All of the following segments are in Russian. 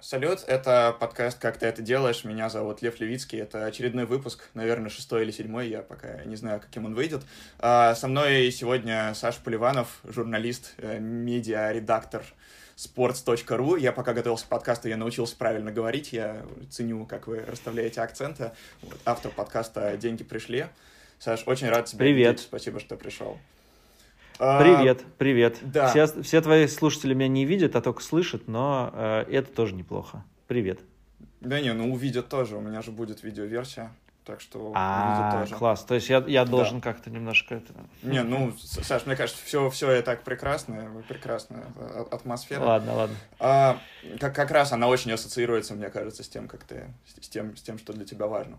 Салют, это подкаст «Как ты это делаешь?». Меня зовут Лев Левицкий. Это очередной выпуск, наверное, шестой или седьмой, я пока не знаю, каким он выйдет. А, со мной сегодня Саша Поливанов, журналист, э, медиа-редактор sports.ru. Я пока готовился к подкасту, я научился правильно говорить, я ценю, как вы расставляете акценты. Вот, автор подкаста «Деньги пришли». Саш, очень рад тебя Привет. видеть. Спасибо, что пришел. А, привет, привет. Да. Все, все твои слушатели меня не видят, а только слышат, но э, это тоже неплохо. Привет. Да не, ну увидят тоже, у меня же будет видеоверсия, так что а, тоже. класс, то есть я, я должен да. как-то немножко это... Не, ну, Саш, мне кажется, все, все и так прекрасно, прекрасная атмосфера. Ладно, ладно. А, как, как раз она очень ассоциируется, мне кажется, с тем, как ты, с тем, с тем, что для тебя важно.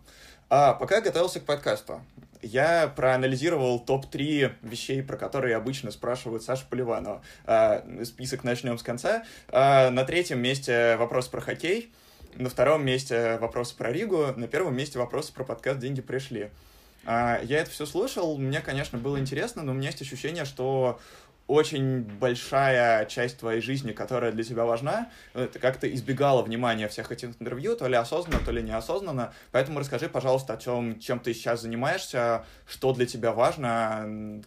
А, пока я готовился к подкасту, я проанализировал топ-3 вещей, про которые обычно спрашивают Саша Поливанова. А, список начнем с конца. А, на третьем месте вопрос про хоккей. На втором месте вопрос про Ригу. На первом месте вопрос про подкаст «Деньги пришли». А, я это все слушал, мне, конечно, было интересно, но у меня есть ощущение, что очень большая часть твоей жизни, которая для тебя важна, ты как-то избегала внимания всех этих интервью, то ли осознанно, то ли неосознанно. Поэтому расскажи, пожалуйста, о чем, чем ты сейчас занимаешься, что для тебя важно,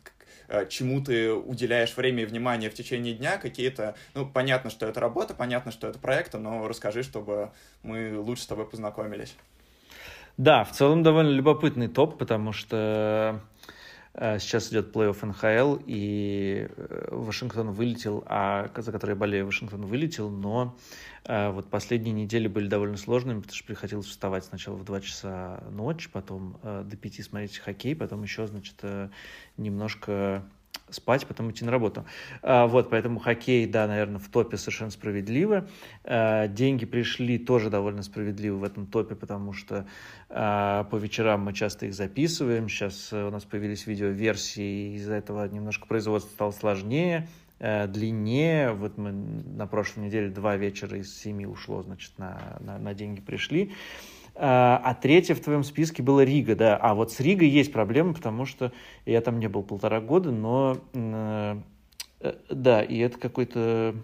чему ты уделяешь время и внимание в течение дня, какие-то, ну, понятно, что это работа, понятно, что это проекты, но расскажи, чтобы мы лучше с тобой познакомились. Да, в целом довольно любопытный топ, потому что Э, сейчас идет плей-офф НХЛ, и э, Вашингтон вылетел, а за который я болею, Вашингтон вылетел, но э, вот последние недели были довольно сложными, потому что приходилось вставать сначала в 2 часа ночи, потом до 5 смотреть хоккей, потом еще, значит, немножко спать, потом идти на работу. А, вот, поэтому хоккей, да, наверное, в топе совершенно справедливо. А, деньги пришли тоже довольно справедливо в этом топе, потому что а, по вечерам мы часто их записываем. Сейчас у нас появились видеоверсии, из-за этого немножко производство стало сложнее длиннее. Вот мы на прошлой неделе два вечера из семи ушло, значит, на, на, на деньги пришли. А, а третье в твоем списке было Рига, да. А вот с Ригой есть проблема, потому что я там не был полтора года, но э, да, и это какой-то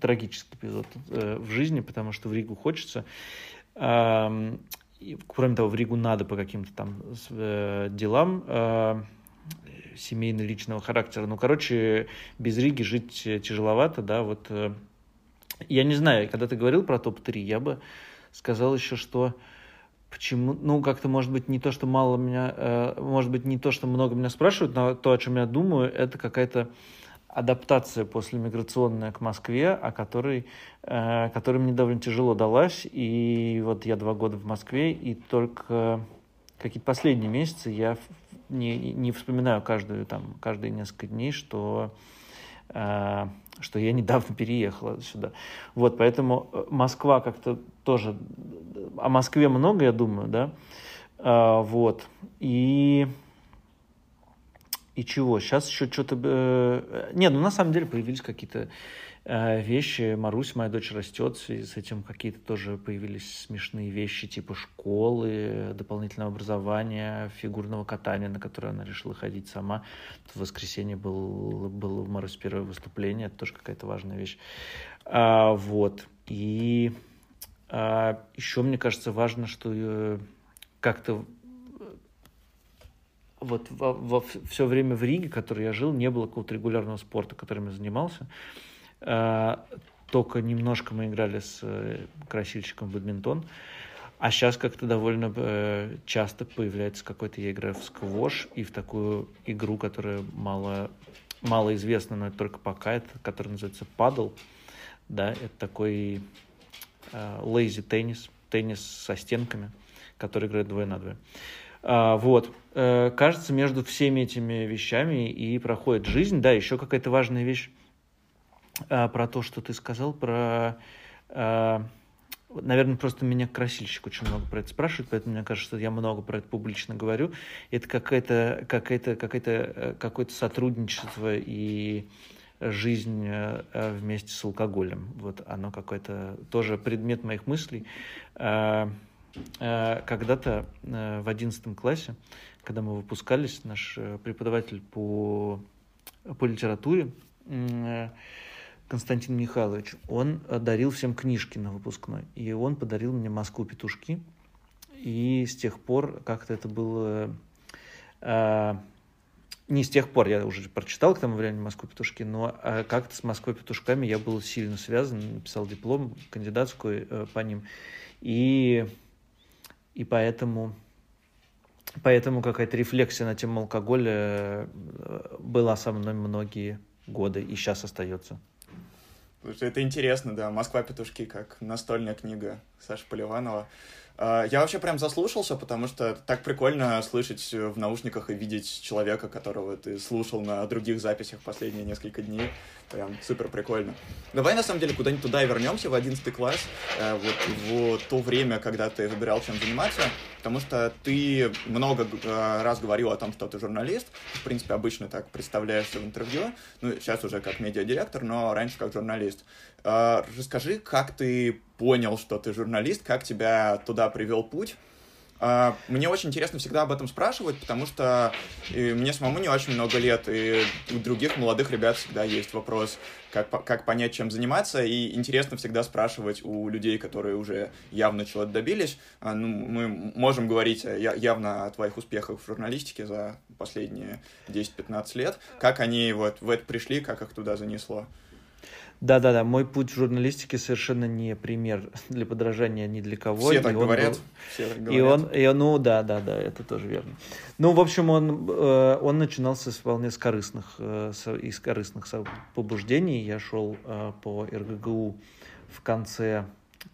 трагический эпизод э, в жизни, потому что в Ригу хочется. И, кроме того, в Ригу надо по каким-то там э, делам э, семейно-личного характера. Ну, короче, без Риги жить тяжеловато, да, вот. Э, я не знаю, когда ты говорил про топ-3, я бы сказал еще, что почему, ну, как-то, может быть, не то, что мало меня, э, может быть, не то, что много меня спрашивают, но то, о чем я думаю, это какая-то адаптация после миграционная к Москве, о которой, э, которой мне довольно тяжело далась. И вот я два года в Москве, и только какие-то последние месяцы я не, не вспоминаю каждую, там, каждые несколько дней, что э, что я недавно переехала сюда. Вот, поэтому э, Москва как-то тоже... О Москве много, я думаю, да? А, вот. И... И чего? Сейчас еще что-то... Э... Нет, ну на самом деле появились какие-то Э, вещи. Марусь, моя дочь, растет, в связи с этим какие-то тоже появились смешные вещи, типа школы, дополнительного образования, фигурного катания, на которое она решила ходить сама. В воскресенье был, было у Марусь первое выступление, это тоже какая-то важная вещь. А, вот. И а, еще, мне кажется, важно, что э, как-то вот во, во все время в Риге, в которой я жил, не было какого-то регулярного спорта, которым я занимался. А, только немножко мы играли с э, красильщиком бадминтон. А сейчас как-то довольно э, часто появляется какой-то, я играю в сквош и в такую игру, которая мало, мало известна, но это только пока, это, которая называется падл. Да, это такой лейзи теннис, теннис со стенками, который играет двое на двое. А, вот. Э, кажется, между всеми этими вещами и проходит жизнь. Да, еще какая-то важная вещь про то, что ты сказал, про... А, наверное, просто меня красильщик очень много про это спрашивает, поэтому мне кажется, что я много про это публично говорю. Это какое-то какое какое какое сотрудничество и жизнь э, вместе с алкоголем. Вот оно какое-то тоже предмет моих мыслей. Когда-то э, в одиннадцатом классе, когда мы выпускались, наш э, преподаватель по, по литературе Константин Михайлович, он дарил всем книжки на выпускной. И он подарил мне «Москву петушки». И с тех пор как-то это было... Э, не с тех пор, я уже прочитал к тому времени «Москву петушки», но э, как-то с «Москвой петушками» я был сильно связан, написал диплом кандидатскую э, по ним. И, и поэтому Поэтому какая-то рефлексия на тему алкоголя э, была со мной многие годы и сейчас остается. Это интересно, да. «Москва. Петушки» как настольная книга Саши Поливанова. А, я вообще прям заслушался, потому что так прикольно слышать в наушниках и видеть человека, которого ты слушал на других записях последние несколько дней. Прям супер прикольно. Давай, на самом деле, куда-нибудь туда вернемся, в 11 класс, э, вот в то время, когда ты выбирал, чем заниматься, потому что ты много э, раз говорил о том, что ты журналист, в принципе, обычно так представляешься в интервью, ну, сейчас уже как медиадиректор, но раньше как журналист. Э, расскажи, как ты понял, что ты журналист, как тебя туда привел путь, а, мне очень интересно всегда об этом спрашивать, потому что мне самому не очень много лет, и у других молодых ребят всегда есть вопрос, как, как понять, чем заниматься, и интересно всегда спрашивать у людей, которые уже явно чего-то добились. А, ну, мы можем говорить явно о твоих успехах в журналистике за последние 10-15 лет, как они вот в это пришли, как их туда занесло. Да-да-да, мой путь в журналистике совершенно не пример для подражания ни для кого. Все так говорят. Был... Все так говорят. И он, и, ну да, да, да, это тоже верно. Ну, в общем, он, э, он начинался с вполне с корыстных, э, из корыстных побуждений. Я шел э, по РГГУ в конце,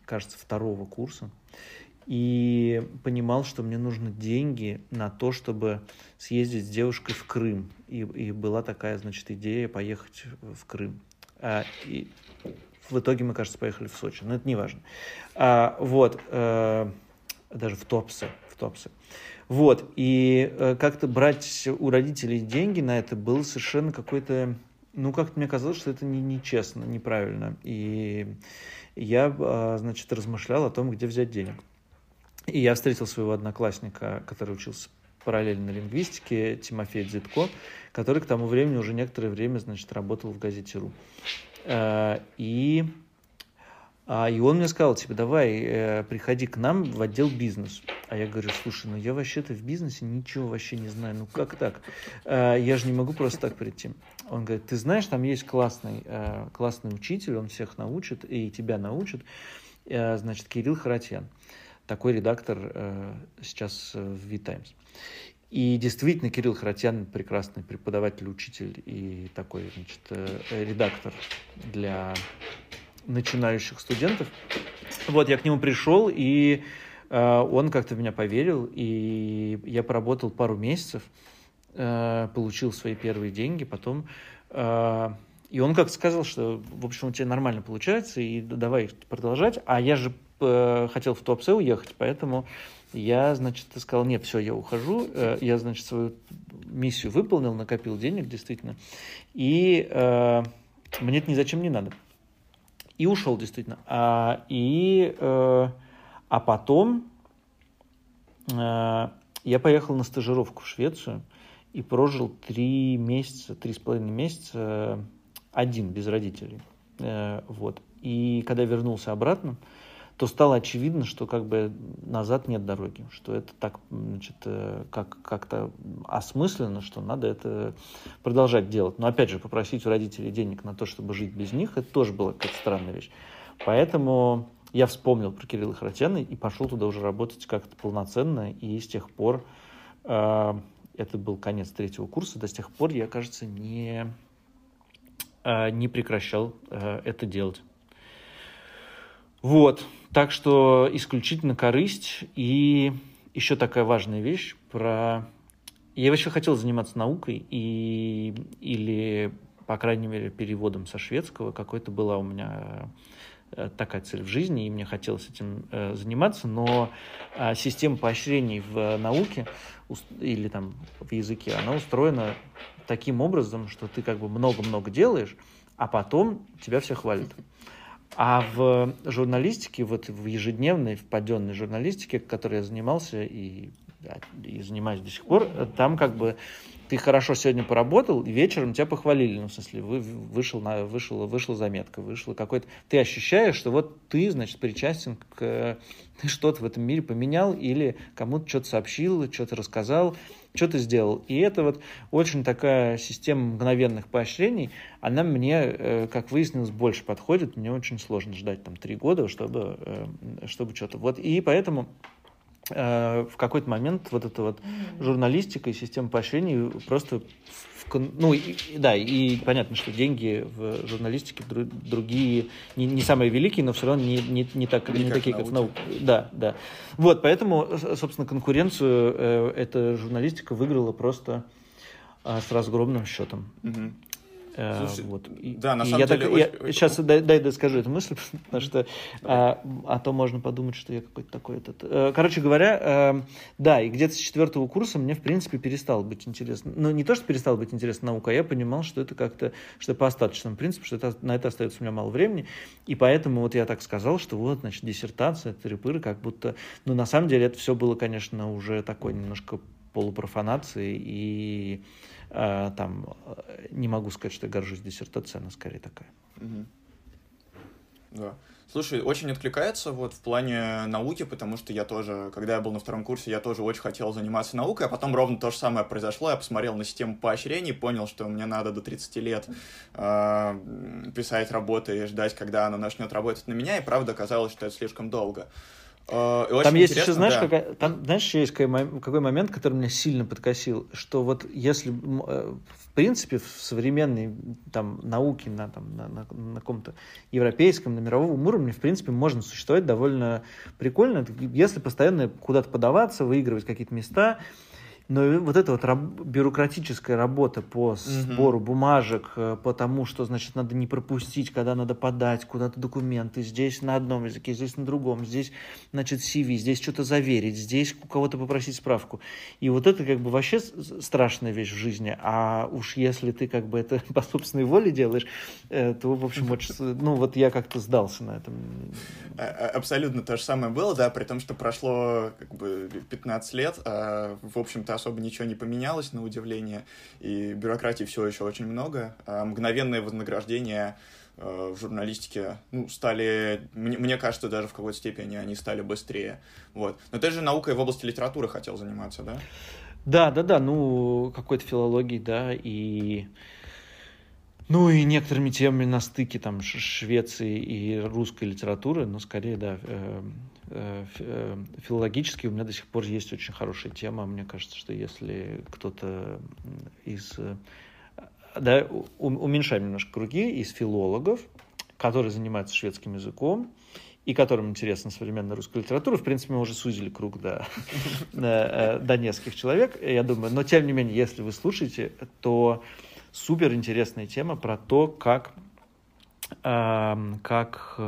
кажется, второго курса и понимал, что мне нужны деньги на то, чтобы съездить с девушкой в Крым. И, и была такая, значит, идея поехать в Крым. А, и в итоге мы, кажется, поехали в Сочи, но это не важно. А, вот, а, даже в Топсы, в Топсы. Вот, и а, как-то брать у родителей деньги на это было совершенно какой-то, ну, как-то мне казалось, что это не, нечестно, неправильно. И я, а, значит, размышлял о том, где взять денег. И я встретил своего одноклассника, который учился параллельно лингвистике Тимофей Дзитко, который к тому времени уже некоторое время, значит, работал в газете «Ру». Э, и, а, и он мне сказал, типа, давай, э, приходи к нам в отдел бизнес. А я говорю, слушай, ну я вообще-то в бизнесе ничего вообще не знаю, ну как так? Э, я же не могу просто так прийти. Он говорит, ты знаешь, там есть классный, классный учитель, он всех научит и тебя научит, значит, Кирилл Харатьян такой редактор сейчас в V-Times. И действительно, Кирилл Харатьян прекрасный преподаватель, учитель и такой, значит, э, редактор для начинающих студентов. Вот, я к нему пришел, и э, он как-то в меня поверил, и я поработал пару месяцев, э, получил свои первые деньги, потом... Э, и он как-то сказал, что, в общем, у тебя нормально получается, и давай продолжать. А я же э, хотел в Туапсе уехать, поэтому я, значит, сказал, нет, все, я ухожу. Э, я, значит, свою миссию выполнил, накопил денег, действительно. И э, мне это ни зачем не надо. И ушел, действительно. А, и, э, а потом э, я поехал на стажировку в Швецию и прожил три месяца, три с половиной месяца один, без родителей. Э, вот. И когда вернулся обратно, то стало очевидно, что как бы назад нет дороги, что это так, значит, э, как, как-то осмысленно, что надо это продолжать делать. Но опять же, попросить у родителей денег на то, чтобы жить без них, это тоже была какая-то странная вещь. Поэтому я вспомнил про Кирилла Харатьяна и пошел туда уже работать как-то полноценно, и с тех пор, э, это был конец третьего курса, до тех пор я, кажется, не, э, не прекращал э, это делать. Вот, так что исключительно корысть. И еще такая важная вещь про... Я вообще хотел заниматься наукой и... или, по крайней мере, переводом со шведского. Какой-то была у меня э, такая цель в жизни, и мне хотелось этим э, заниматься, но э, система поощрений в науке или там в языке, она устроена таким образом, что ты как бы много-много делаешь, а потом тебя все хвалят. А в журналистике, вот в ежедневной, в паденной журналистике, которой я занимался и, и занимаюсь до сих пор, там как бы ты хорошо сегодня поработал, и вечером тебя похвалили, ну, в смысле, вы, вышел, на, вышел, вышла заметка, вышла какой-то... Ты ощущаешь, что вот ты, значит, причастен к... Ты что-то в этом мире поменял или кому-то что-то сообщил, что-то рассказал, что ты сделал. И это вот очень такая система мгновенных поощрений, она мне, э, как выяснилось, больше подходит. Мне очень сложно ждать там три года, чтобы, э, чтобы что-то... Вот, и поэтому в какой-то момент вот эта вот журналистика и система поощрений просто в, ну и, да и понятно что деньги в журналистике другие не, не самые великие но все равно не, не, не так не, не как такие как в науке. Да да. Вот поэтому собственно конкуренцию э, эта журналистика выиграла просто э, с разгромным счетом. Угу. Э, Слушай, вот. да, на самом я деле... Так, очень... я, сейчас дай, дай доскажу эту мысль, потому что а, а то можно подумать, что я какой-то такой этот... Э, короче говоря, э, да, и где-то с четвертого курса мне, в принципе, перестало быть интересно. Ну, не то, что перестало быть интересно наука, а я понимал, что это как-то, что по остаточному принципу, что это, на это остается у меня мало времени, и поэтому вот я так сказал, что вот, значит, диссертация, трипыры, как будто... Ну, на самом деле это все было, конечно, уже такой немножко полупрофанации и там э, не могу сказать, что я горжусь диссертацией, она скорее такая. Да. Слушай, очень откликается вот в плане науки, потому что я тоже, когда я был на втором курсе, я тоже очень хотел заниматься наукой, а потом ровно то же самое произошло. Я посмотрел на систему поощрений, понял, что мне надо до 30 лет э, писать работы и ждать, когда она начнет работать на меня, и правда оказалось, что это слишком долго. Э, там есть еще, знаешь, да. какая, там, знаешь, есть какой, какой момент, который меня сильно подкосил, что вот если, э, в принципе, в современной там, науке на, там, на, на, на каком-то европейском, на мировом уровне, в принципе, можно существовать довольно прикольно, если постоянно куда-то подаваться, выигрывать какие-то места, но вот эта вот раб бюрократическая работа по сбору угу. бумажек, э, по тому, что, значит, надо не пропустить, когда надо подать куда-то документы, здесь на одном языке, здесь на другом, здесь, значит, CV, здесь что-то заверить, здесь у кого-то попросить справку. И вот это как бы вообще страшная вещь в жизни. А уж если ты как бы это по собственной воле делаешь, э, то, в общем, очень, ну вот я как-то сдался на этом. А, а, абсолютно то же самое было, да, при том, что прошло как бы 15 лет, а, в общем-то, особо ничего не поменялось, на удивление, и бюрократии все еще очень много. А мгновенные вознаграждения э, в журналистике, ну, стали, мне, мне кажется, даже в какой-то степени они стали быстрее. Вот. Но ты же наукой в области литературы хотел заниматься, да? Да, да, да, ну, какой-то филологией, да, и... Ну и некоторыми темами на стыке там Швеции и русской литературы, но скорее, да, э, филологически у меня до сих пор есть очень хорошая тема. Мне кажется, что если кто-то из... Э, да, уменьшаем немножко круги, из филологов, которые занимаются шведским языком, и которым интересна современная русская литература. В принципе, мы уже сузили круг до, до нескольких человек, я думаю. Но, тем не менее, если вы слушаете, то супер интересная тема про то, как, как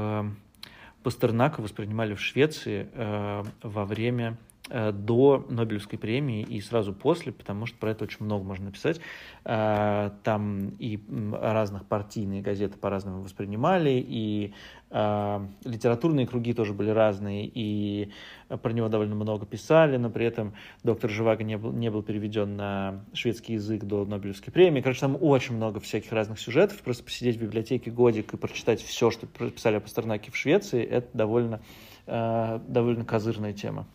Пастернака воспринимали в Швеции э, во время до Нобелевской премии и сразу после, потому что про это очень много можно написать. Э, там и разных партийные газеты по-разному воспринимали, и э, литературные круги тоже были разные, и про него довольно много писали, но при этом доктор Живаго не был, не был переведен на шведский язык до Нобелевской премии. Короче, там очень много всяких разных сюжетов. Просто посидеть в библиотеке годик и прочитать все, что писали о Пастернаке в Швеции, это довольно, довольно козырная тема.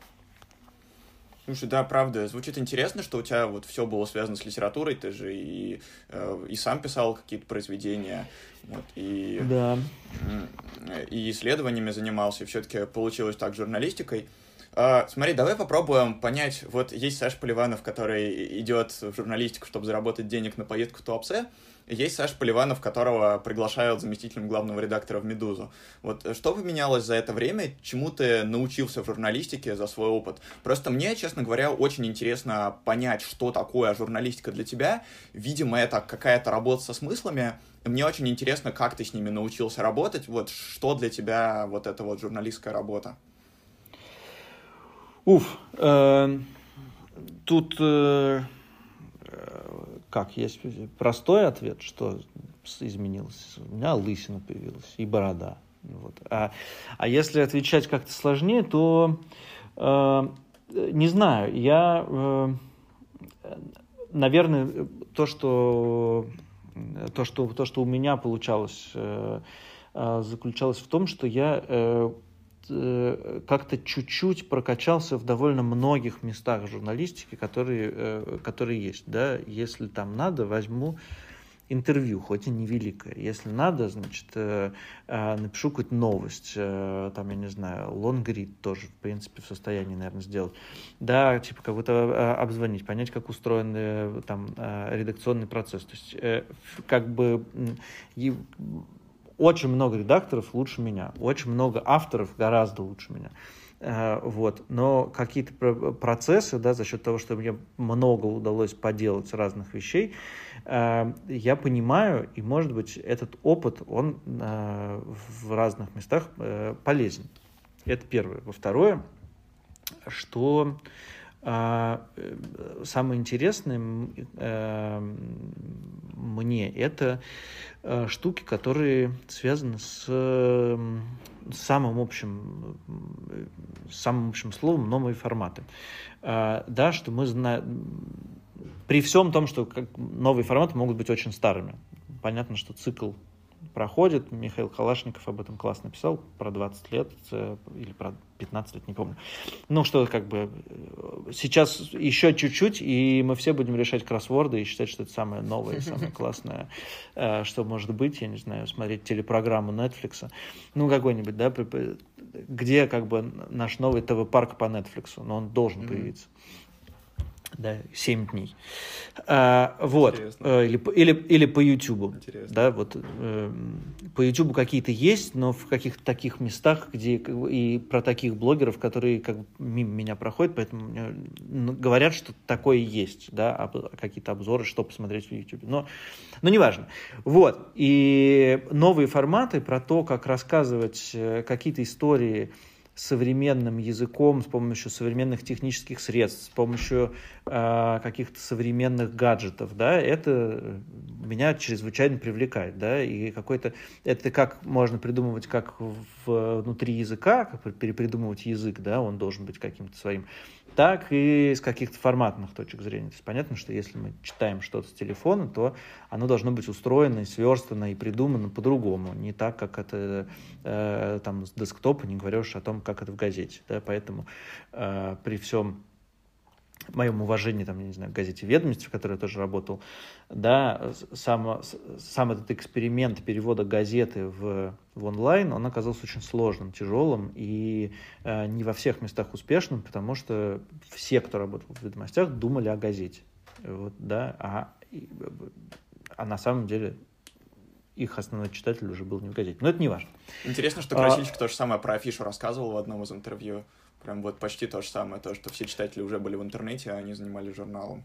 Слушай, да, правда, звучит интересно, что у тебя вот все было связано с литературой, ты же и, э, и сам писал какие-то произведения, вот, и, да. и исследованиями занимался, и все-таки получилось так журналистикой. А, смотри, давай попробуем понять, вот есть Саша Поливанов, который идет в журналистику, чтобы заработать денег на поездку в Туапсе, есть Саша Поливанов, которого приглашают заместителем главного редактора в «Медузу». Вот э, что поменялось за это время? Чему ты научился в журналистике за свой опыт? Просто мне, честно говоря, очень интересно понять, что такое журналистика для тебя. Видимо, это какая-то работа со смыслами. Мне очень интересно, как ты с ними научился работать. Вот что для тебя вот эта вот журналистская работа? Уф, э, тут... Э как, есть простой ответ, что изменилось. У меня лысина появилась и борода. Вот. А, а если отвечать как-то сложнее, то э, не знаю, я... Э, наверное, то, что то, что, то, что у меня получалось, заключалось в том, что я как-то чуть-чуть прокачался в довольно многих местах журналистики, которые, которые есть. Да? Если там надо, возьму интервью, хоть и невеликое. Если надо, значит, э, э, напишу какую-то новость, э, там, я не знаю, лонгрид тоже, в принципе, в состоянии, наверное, сделать. Да, типа, кого-то обзвонить, понять, как устроен там редакционный процесс. То есть, как бы очень много редакторов лучше меня, очень много авторов гораздо лучше меня. Вот. Но какие-то процессы, да, за счет того, что мне много удалось поделать разных вещей, Э, я понимаю, и, может быть, этот опыт, он э, в разных местах э, полезен. Это первое. Во второе, что самое интересное мне это штуки, которые связаны с самым общим, самым общим словом новые форматы. Да, что мы знаем, при всем том, что как, новые форматы могут быть очень старыми. Понятно, что цикл проходит. Михаил Калашников об этом классно писал, про 20 лет э, или про 15 лет, не помню. Ну, что как бы э, сейчас еще чуть-чуть, и мы все будем решать кроссворды и считать, что это самое новое, самое классное, э, что может быть, я не знаю, смотреть телепрограмму Netflix, ну, какой-нибудь, да, где как бы наш новый ТВ-парк по Netflix, но он должен появиться да, 7 дней. А, вот. Интересно. Или, или, или по YouTube. Интересно. Да, вот, э, по YouTube какие-то есть, но в каких-то таких местах, где и про таких блогеров, которые как мимо меня проходят, поэтому мне, говорят, что такое есть, да, об, какие-то обзоры, что посмотреть в YouTube. Но, но неважно. Вот. И новые форматы про то, как рассказывать э, какие-то истории, современным языком, с помощью современных технических средств, с помощью э, каких-то современных гаджетов, да, это меня чрезвычайно привлекает, да, и какой-то, это как можно придумывать как внутри языка, как перепридумывать язык, да, он должен быть каким-то своим, так и с каких-то форматных точек зрения. То есть понятно, что если мы читаем что-то с телефона, то оно должно быть устроено, и сверстано и придумано по-другому, не так, как это э, там с десктопа, не говоря уж о том, как это в газете. Да? Поэтому э, при всем моем уважении, там, я не знаю, газете «Ведомости», в которой я тоже работал, да, сам, сам этот эксперимент перевода газеты в, в онлайн, он оказался очень сложным, тяжелым и э, не во всех местах успешным, потому что все, кто работал в «Ведомостях», думали о газете. Вот, да, а, а на самом деле их основной читатель уже был не в газете. Но это не важно. Интересно, что Красильщик а... то же самое про афишу рассказывал в одном из интервью. Прям вот почти то же самое, то, что все читатели уже были в интернете, а они занимались журналом.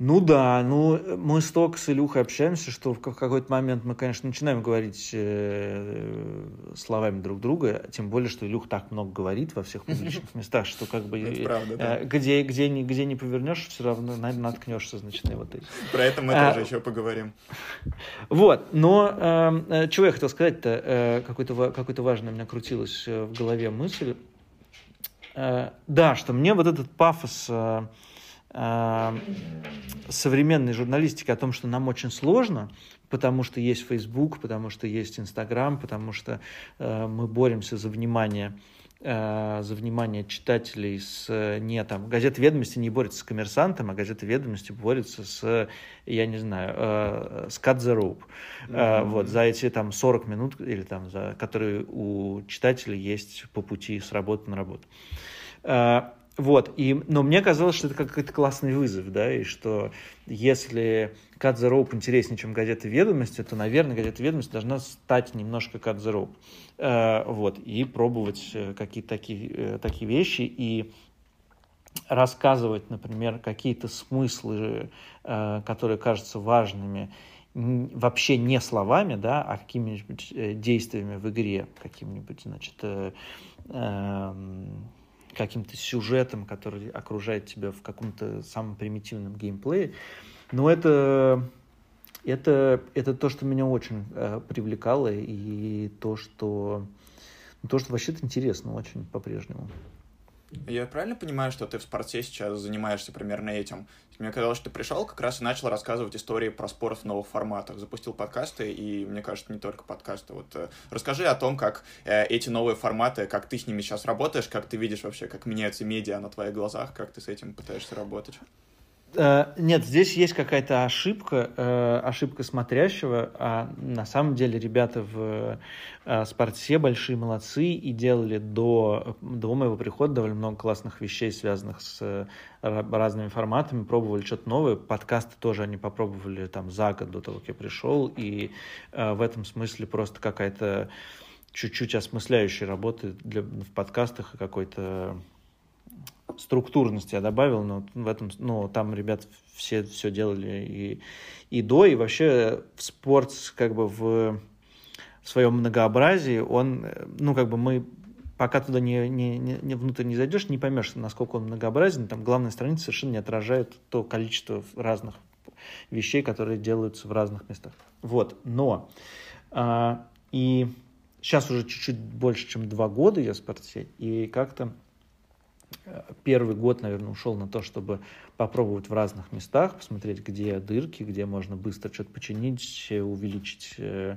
Ну да, ну мы столько с Илюхой общаемся, что в какой-то момент мы, конечно, начинаем говорить э, словами друг друга, тем более, что Илюх так много говорит во всех публичных местах, что как бы э, где, где, не, где не повернешь, все равно наткнешься, значит, на вот эти. Про это мы а, тоже еще поговорим. Вот, но эм, э, чего я хотел сказать-то, э, какой-то какой важный у меня крутилась в голове мысль, Э, да, что мне вот этот пафос э, э, современной журналистики о том, что нам очень сложно, потому что есть Facebook, потому что есть Instagram, потому что мы боремся за внимание Э, за внимание читателей с не там газета ведомости не борется с коммерсантом, а газета ведомости борется с я не знаю э, с cut the rope mm-hmm. вот за эти там 40 минут или там за которые у читателя есть по пути с работы на работу вот, и, но мне казалось, что это какой-то классный вызов, да, и что если Cut the интереснее, чем газета «Ведомости», то, наверное, газета «Ведомости» должна стать немножко Cut the. Э, вот, и пробовать э, какие-то такие, э, такие вещи, и рассказывать, например, какие-то смыслы, э, которые кажутся важными, вообще не словами, да, а какими-нибудь э, действиями в игре, каким-нибудь, значит, э, э, каким-то сюжетом, который окружает тебя в каком-то самом примитивном геймплее. Но это, это, это то, что меня очень э, привлекало, и то, что, то, что вообще-то интересно очень по-прежнему. Я правильно понимаю, что ты в спорте сейчас занимаешься примерно этим? Мне казалось, что ты пришел как раз и начал рассказывать истории про спорт в новых форматах. Запустил подкасты, и, мне кажется, не только подкасты. Вот э, расскажи о том, как э, эти новые форматы, как ты с ними сейчас работаешь, как ты видишь вообще, как меняются медиа на твоих глазах, как ты с этим пытаешься работать. Э, нет, здесь есть какая-то ошибка, э, ошибка смотрящего. А на самом деле ребята в э, спорте большие молодцы и делали до, до моего прихода довольно много классных вещей, связанных с разными форматами, пробовали что-то новое. Подкасты тоже они попробовали там за год до того, как я пришел. И в этом смысле просто какая-то чуть-чуть осмысляющая работа для, в подкастах и какой-то структурности я добавил, но в этом, ну, там ребят все все делали и, и до, и вообще в спорт как бы в, в своем многообразии, он, ну, как бы мы пока туда не, не, не, внутрь не зайдешь, не поймешь, насколько он многообразен. Там главная страница совершенно не отражает то количество разных вещей, которые делаются в разных местах. Вот, но а, и сейчас уже чуть-чуть больше, чем два года я в спорте, и как-то первый год, наверное, ушел на то, чтобы попробовать в разных местах, посмотреть, где дырки, где можно быстро что-то починить, увеличить э,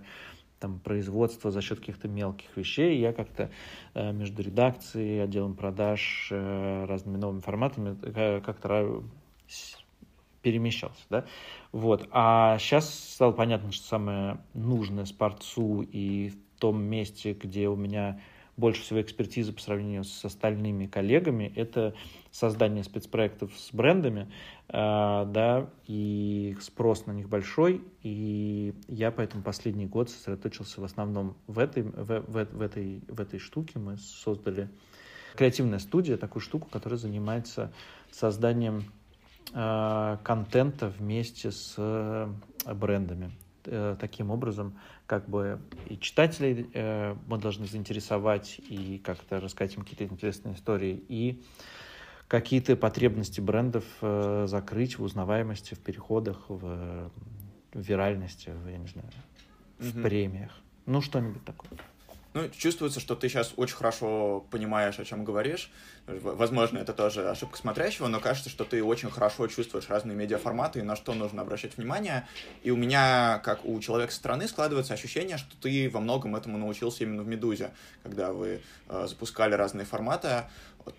там, производство за счет каких-то мелких вещей. Я как-то э, между редакцией, отделом продаж, э, разными новыми форматами как-то перемещался, да, вот. А сейчас стало понятно, что самое нужное спортсу и в том месте, где у меня больше всего экспертизы по сравнению с остальными коллегами, это создание спецпроектов с брендами, э, да, и спрос на них большой, и я поэтому последний год сосредоточился в основном в этой, в, в, в этой, в этой штуке. Мы создали креативная студия, такую штуку, которая занимается созданием э, контента вместе с э, брендами. Э, таким образом, как бы и читателей э, мы должны заинтересовать и как-то рассказать им какие-то интересные истории, и какие-то потребности брендов э, закрыть в узнаваемости, в переходах, в, в виральности, в, я не знаю, в угу. премиях. Ну, что-нибудь такое. Ну, чувствуется, что ты сейчас очень хорошо понимаешь, о чем говоришь. Возможно, это тоже ошибка смотрящего, но кажется, что ты очень хорошо чувствуешь разные медиаформаты и на что нужно обращать внимание. И у меня, как у человека со стороны, складывается ощущение, что ты во многом этому научился именно в «Медузе», когда вы э, запускали разные форматы.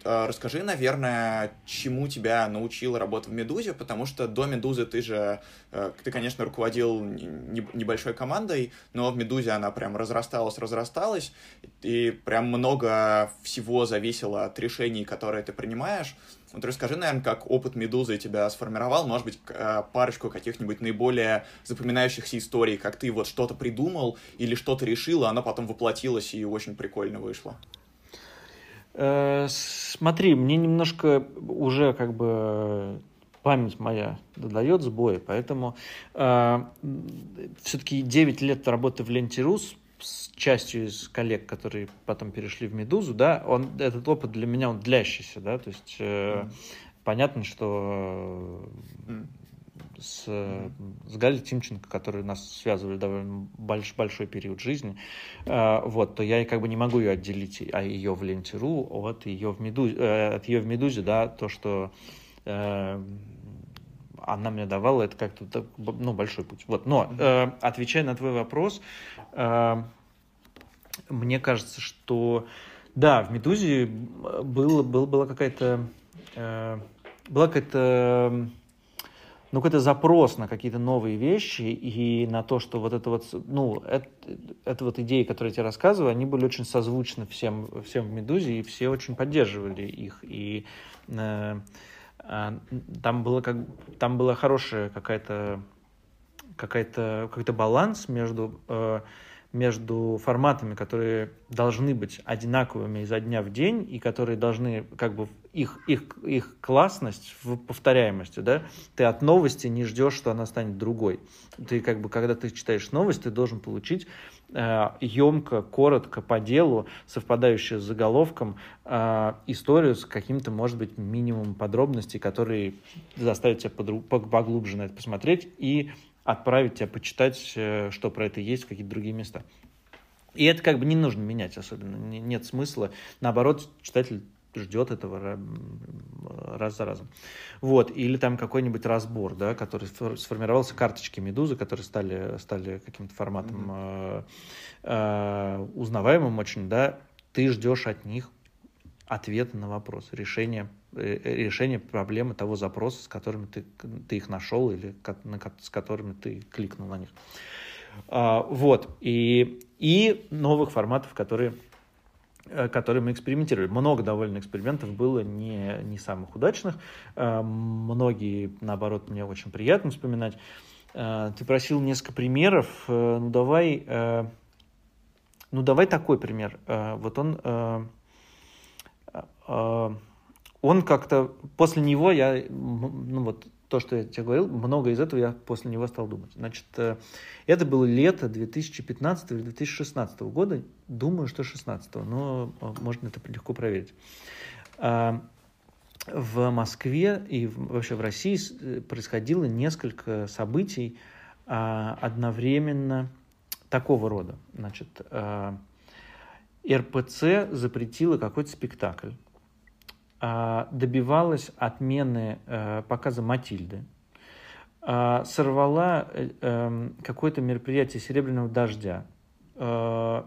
Э, расскажи, наверное, чему тебя научила работа в «Медузе», потому что до «Медузы» ты же, э, ты, конечно, руководил небольшой командой, но в «Медузе» она прям разрасталась, разрасталась, и прям много всего зависело от решений, которые ты принимаешь. Вот расскажи, наверное, как опыт «Медузы» тебя сформировал, может быть, э, парочку каких-нибудь наиболее запоминающихся историй, как ты вот что-то придумал или что-то решил, а оно потом воплотилось и очень прикольно вышло. Э, смотри, мне немножко уже как бы память моя дает сбои, поэтому э, все-таки 9 лет работы в Ленте Рус с частью из коллег, которые потом перешли в Медузу, да, он, этот опыт для меня, он длящийся, да, то есть э, mm. понятно, что mm с, с Галей Тимченко, которые нас связывали довольно больш, большой период жизни, э, вот, то я как бы не могу ее отделить, а ее в Ленте.ру от ее в Медузе, э, от ее в Медузе, да, то, что э, она мне давала, это как-то ну, большой путь. Вот. Но, э, отвечая на твой вопрос, э, мне кажется, что да, в Медузе было, было, была какая-то э, была какая-то ну, какой-то запрос на какие-то новые вещи и на то, что вот это вот, ну, это, это вот идеи, которые я тебе рассказываю, они были очень созвучны всем, всем в «Медузе», и все очень поддерживали их. И э, э, там, было как, там была хорошая какая-то какая-то какой-то баланс между э, между форматами, которые должны быть одинаковыми изо дня в день и которые должны как бы их, их, их классность в повторяемости, да, ты от новости не ждешь, что она станет другой. Ты как бы, когда ты читаешь новость, ты должен получить э, емко, коротко, по делу, совпадающую с заголовком, э, историю с каким-то, может быть, минимумом подробностей, которые заставят тебя поглубже на это посмотреть и отправить тебя почитать, э, что про это есть в какие-то другие места. И это как бы не нужно менять особенно, нет смысла. Наоборот, читатель ждет этого раз за разом. Вот, или там какой-нибудь разбор, да, который сформировался карточки Медузы, которые стали, стали каким-то форматом mm-hmm. э, э, узнаваемым очень, да, ты ждешь от них ответа на вопрос, решение, э, решение проблемы того запроса, с которыми ты, ты их нашел или с которыми ты кликнул на них. А, вот, и, и новых форматов, которые Э, которые мы экспериментировали. Много довольно экспериментов было не, не самых удачных. Э, многие, наоборот, мне очень приятно вспоминать. Э, ты просил несколько примеров. Ну, давай, ну, давай такой пример. Вот он, он как-то, после него я, ну, вот то, что я тебе говорил, много из этого я после него стал думать. Значит, э, это было лето 2015 или 2016 года, думаю, что 16, но э, можно это легко проверить. А, в Москве и вообще в России э, происходило несколько событий а, одновременно такого рода. Значит, РПЦ запретила какой-то спектакль добивалась отмены э, показа Матильды, а, сорвала э, эм, какое-то мероприятие «Серебряного дождя», э,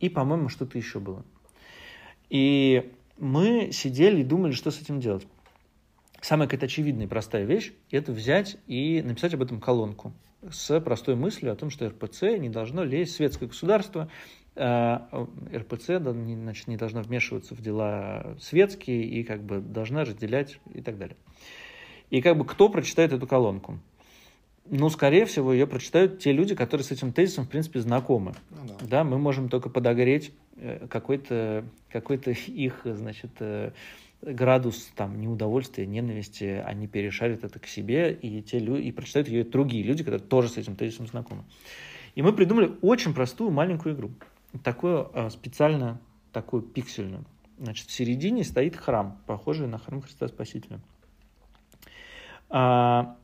и, по-моему, что-то еще было. И мы сидели и думали, что с этим делать. Самая какая-то очевидная и простая вещь – это взять и написать об этом колонку с простой мыслью о том, что РПЦ не должно лезть в светское государство, а, РПЦ значит, не должна вмешиваться в дела светские и как бы должна разделять и так далее. И как бы кто прочитает эту колонку? Ну, скорее всего, ее прочитают те люди, которые с этим тезисом, в принципе, знакомы. Ну, да. да, мы можем только подогреть э, какой-то какой их, значит, э, градус там неудовольствия, ненависти, они перешарят это к себе, и, те люди, и прочитают ее другие люди, которые тоже с этим тезисом знакомы. И мы придумали очень простую маленькую игру такую а, специально такую пиксельную. Значит, в середине стоит храм, похожий на храм Христа Спасителя. А,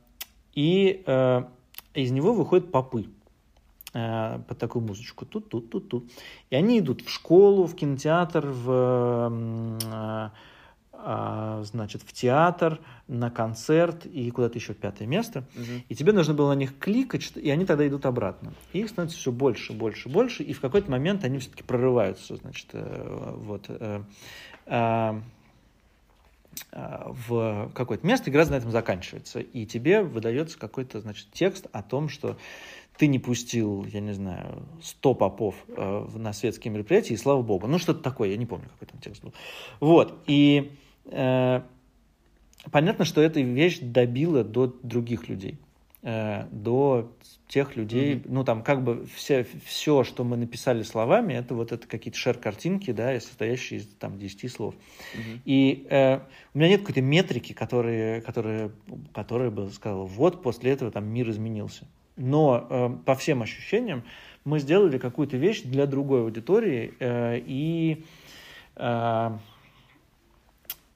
и а, из него выходят попы под такую музычку. Тут, тут, тут, тут. И они идут в школу, в кинотеатр, в значит, в театр, на концерт и куда-то еще пятое место. Угу. И тебе нужно было на них кликать, и они тогда идут обратно. И их становится все больше, больше, больше, и в какой-то момент они все-таки прорываются, значит, э, вот, э, э, в какое-то место, игра на этом заканчивается. И тебе выдается какой-то, значит, текст о том, что ты не пустил, я не знаю, 100 попов э, на светские мероприятия, и слава богу. Ну, что-то такое, я не помню, какой там текст был. Вот, и понятно, что эта вещь добила до других людей э, до тех людей, mm-hmm. ну там как бы все, все, что мы написали словами, это вот это какие-то шер-картинки, да, состоящие из там 10 слов. Mm-hmm. И э, у меня нет какой-то метрики, которые, которые, которая бы сказала, вот после этого там мир изменился. Но э, по всем ощущениям мы сделали какую-то вещь для другой аудитории э, и э,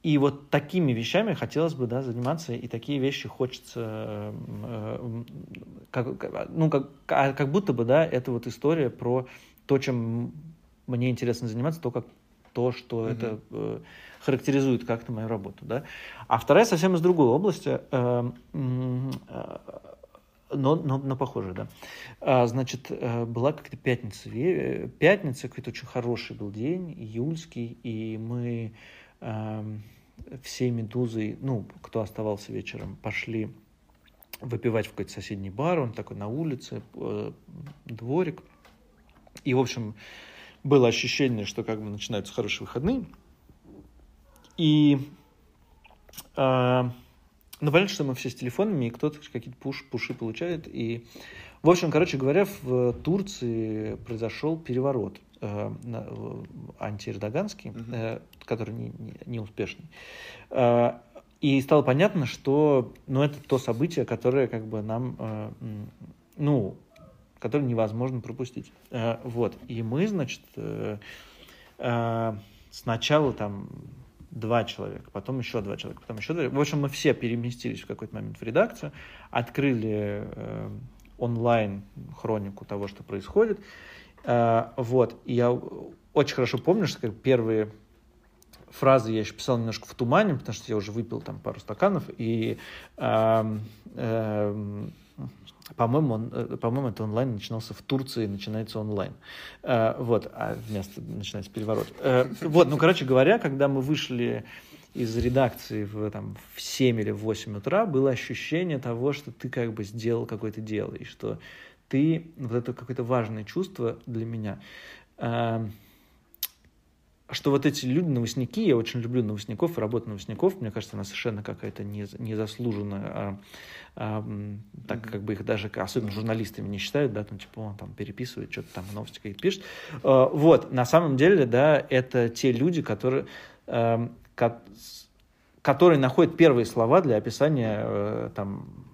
и вот такими вещами хотелось бы да, заниматься, и такие вещи хочется, э, как, ну, как, а, как будто бы, да, это вот история про то, чем мне интересно заниматься, то, как то, что mm-hmm. это э, характеризует как-то мою работу, да. А вторая совсем из другой области, э, э, но, но, но похоже, да. А, значит, э, была как-то пятница, пятница, какой-то очень хороший был день, июльский, и мы эм, всей «Медузой», ну, кто оставался вечером, пошли выпивать в какой-то соседний бар, он такой на улице, э, дворик. И, в общем, было ощущение, что как бы начинаются хорошие выходные. И э, ну, понятно, что мы все с телефонами, и кто-то какие-то пуш, пуши получает. И, в общем, короче говоря, в Турции произошел переворот антиэрдоганский, угу. э, который не, не, не успешный. Э, и стало понятно, что ну, это то событие, которое как бы нам, э, ну, которое невозможно пропустить. Э, вот. И мы, значит, э, э, сначала там два человека, потом еще два человека, потом еще два. В общем, мы все переместились в какой-то момент в редакцию, открыли э, онлайн хронику того, что происходит. Э, вот. Я очень хорошо помню, что как первые фразы я еще писал немножко в тумане, потому что я уже выпил там пару стаканов, и э, э, по-моему, он, э, по-моему, это онлайн начинался в Турции, начинается онлайн. Э, вот, а вместо начинается переворот. Э, вот, ну, короче говоря, когда мы вышли из редакции в, там, в 7 или в 8 утра, было ощущение того, что ты как бы сделал какое-то дело, и что ты, вот это какое-то важное чувство для меня, что вот эти люди, новостники, я очень люблю новостников, работу новостников, мне кажется, она совершенно какая-то незаслуженная, а, а, так как бы их даже, особенно журналистами не считают, да, там, типа, он там переписывает, что-то там новости какие-то пишет. А, вот, на самом деле, да, это те люди, которые, а, которые находят первые слова для описания, а, там,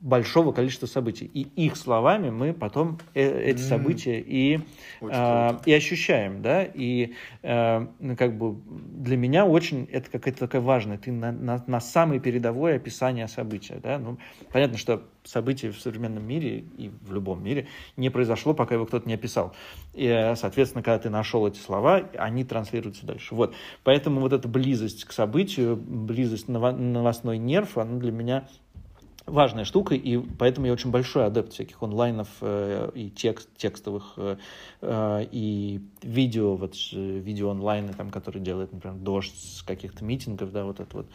большого количества событий. И их словами мы потом э эти события и, э, и ощущаем, да, и э, как бы для меня очень это какая-то такая важная, ты на, на, на самой передовой описание события, да, ну, понятно, что событие в современном мире и в любом мире не произошло, пока его кто-то не описал. И, соответственно, когда ты нашел эти слова, они транслируются дальше. Вот. Поэтому вот эта близость к событию, близость новостной нерв, она для меня важная штука, и поэтому я очень большой адепт всяких онлайнов э, и текст, текстовых, э, э, и видео, вот видео онлайны, там, которые делает, например, дождь с каких-то митингов, да, вот это вот.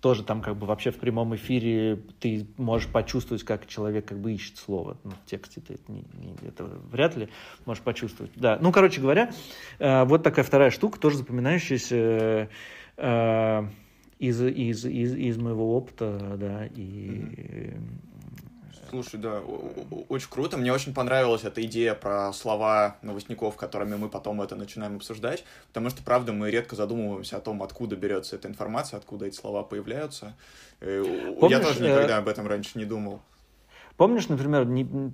Тоже там как бы вообще в прямом эфире ты можешь почувствовать, как человек как бы ищет слово. Ну, в тексте ты это, не, не, это вряд ли можешь почувствовать. Да, ну, короче говоря, э, вот такая вторая штука, тоже запоминающаяся. Э, из, из, из, из моего опыта, да, и... Слушай, да, очень круто. Мне очень понравилась эта идея про слова новостников, которыми мы потом это начинаем обсуждать, потому что, правда, мы редко задумываемся о том, откуда берется эта информация, откуда эти слова появляются. Э, Помнишь, Я тоже никогда э... об этом раньше не думал. Помнишь, например, не,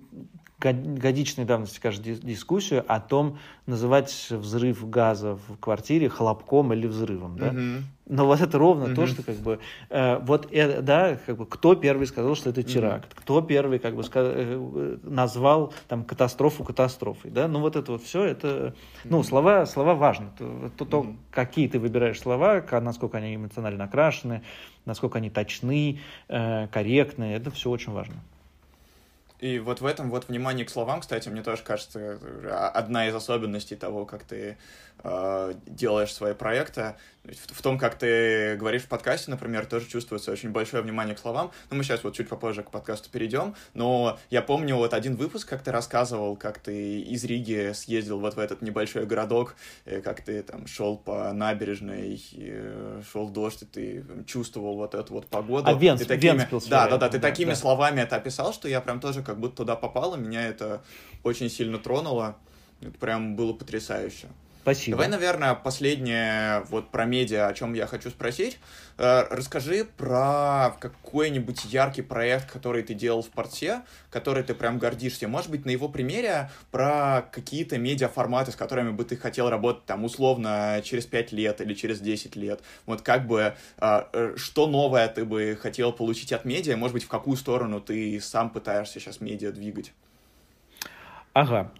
годичной давности, кажется, дискуссию о том, называть взрыв газа в квартире хлопком или взрывом, да? Mm-hmm. Но вот это ровно mm-hmm. то, что как бы э, вот э, да, как бы кто первый сказал, что это теракт, mm-hmm. кто первый как бы сказ- э, назвал там катастрофу катастрофой, да? Ну вот это вот все, это ну слова слова важны, то, то, то mm-hmm. какие ты выбираешь слова, насколько они эмоционально окрашены, насколько они точны, э, корректны, это все очень важно. И вот в этом вот внимание к словам, кстати, мне тоже кажется, одна из особенностей того, как ты э, делаешь свои проекты. В, в том, как ты говоришь в подкасте, например, тоже чувствуется очень большое внимание к словам. Ну, мы сейчас вот чуть попозже к подкасту перейдем, но я помню вот один выпуск, как ты рассказывал, как ты из Риги съездил вот в этот небольшой городок, как ты там шел по набережной, шел дождь, и ты чувствовал вот эту вот погоду. А Венс, ты такими... Венспилс, да, да, да, ты да, такими да. словами это описал, что я прям тоже как будто туда попал, и меня это очень сильно тронуло. Это прям было потрясающе. Спасибо. Давай, наверное, последнее вот про медиа, о чем я хочу спросить. Э, расскажи про какой-нибудь яркий проект, который ты делал в порте, который ты прям гордишься. Может быть, на его примере про какие-то медиаформаты, с которыми бы ты хотел работать там условно через 5 лет или через 10 лет. Вот как бы, э, э, что новое ты бы хотел получить от медиа, может быть, в какую сторону ты сам пытаешься сейчас медиа двигать? Ага.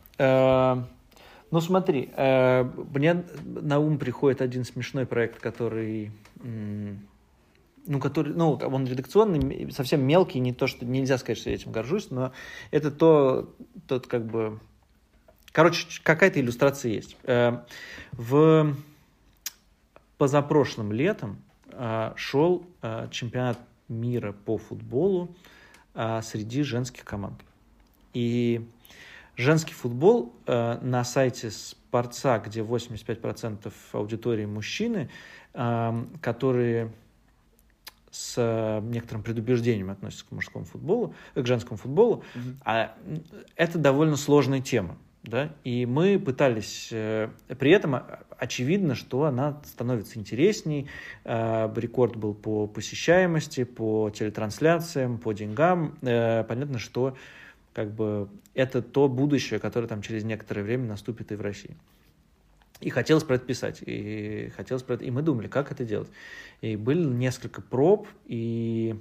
Ну смотри, э, мне на ум приходит один смешной проект, который, ну, который, ну, он редакционный, совсем мелкий, не то, что нельзя сказать, что я этим горжусь, но это то, тот как бы, короче, какая-то иллюстрация есть. Э, в позапрошлым летом э, шел чемпионат мира по футболу среди женских команд. И Женский футбол э, на сайте Спорца, где 85% аудитории мужчины, э, которые с некоторым предубеждением относятся к мужскому футболу, э, к женскому футболу, mm-hmm. а это довольно сложная тема. Да? И мы пытались, э, при этом очевидно, что она становится интересней. Э, рекорд был по посещаемости, по телетрансляциям, по деньгам. Э, понятно, что как бы это то будущее, которое там через некоторое время наступит и в России. И хотелось про это писать, и хотелось про это, и мы думали, как это делать. И были несколько проб, и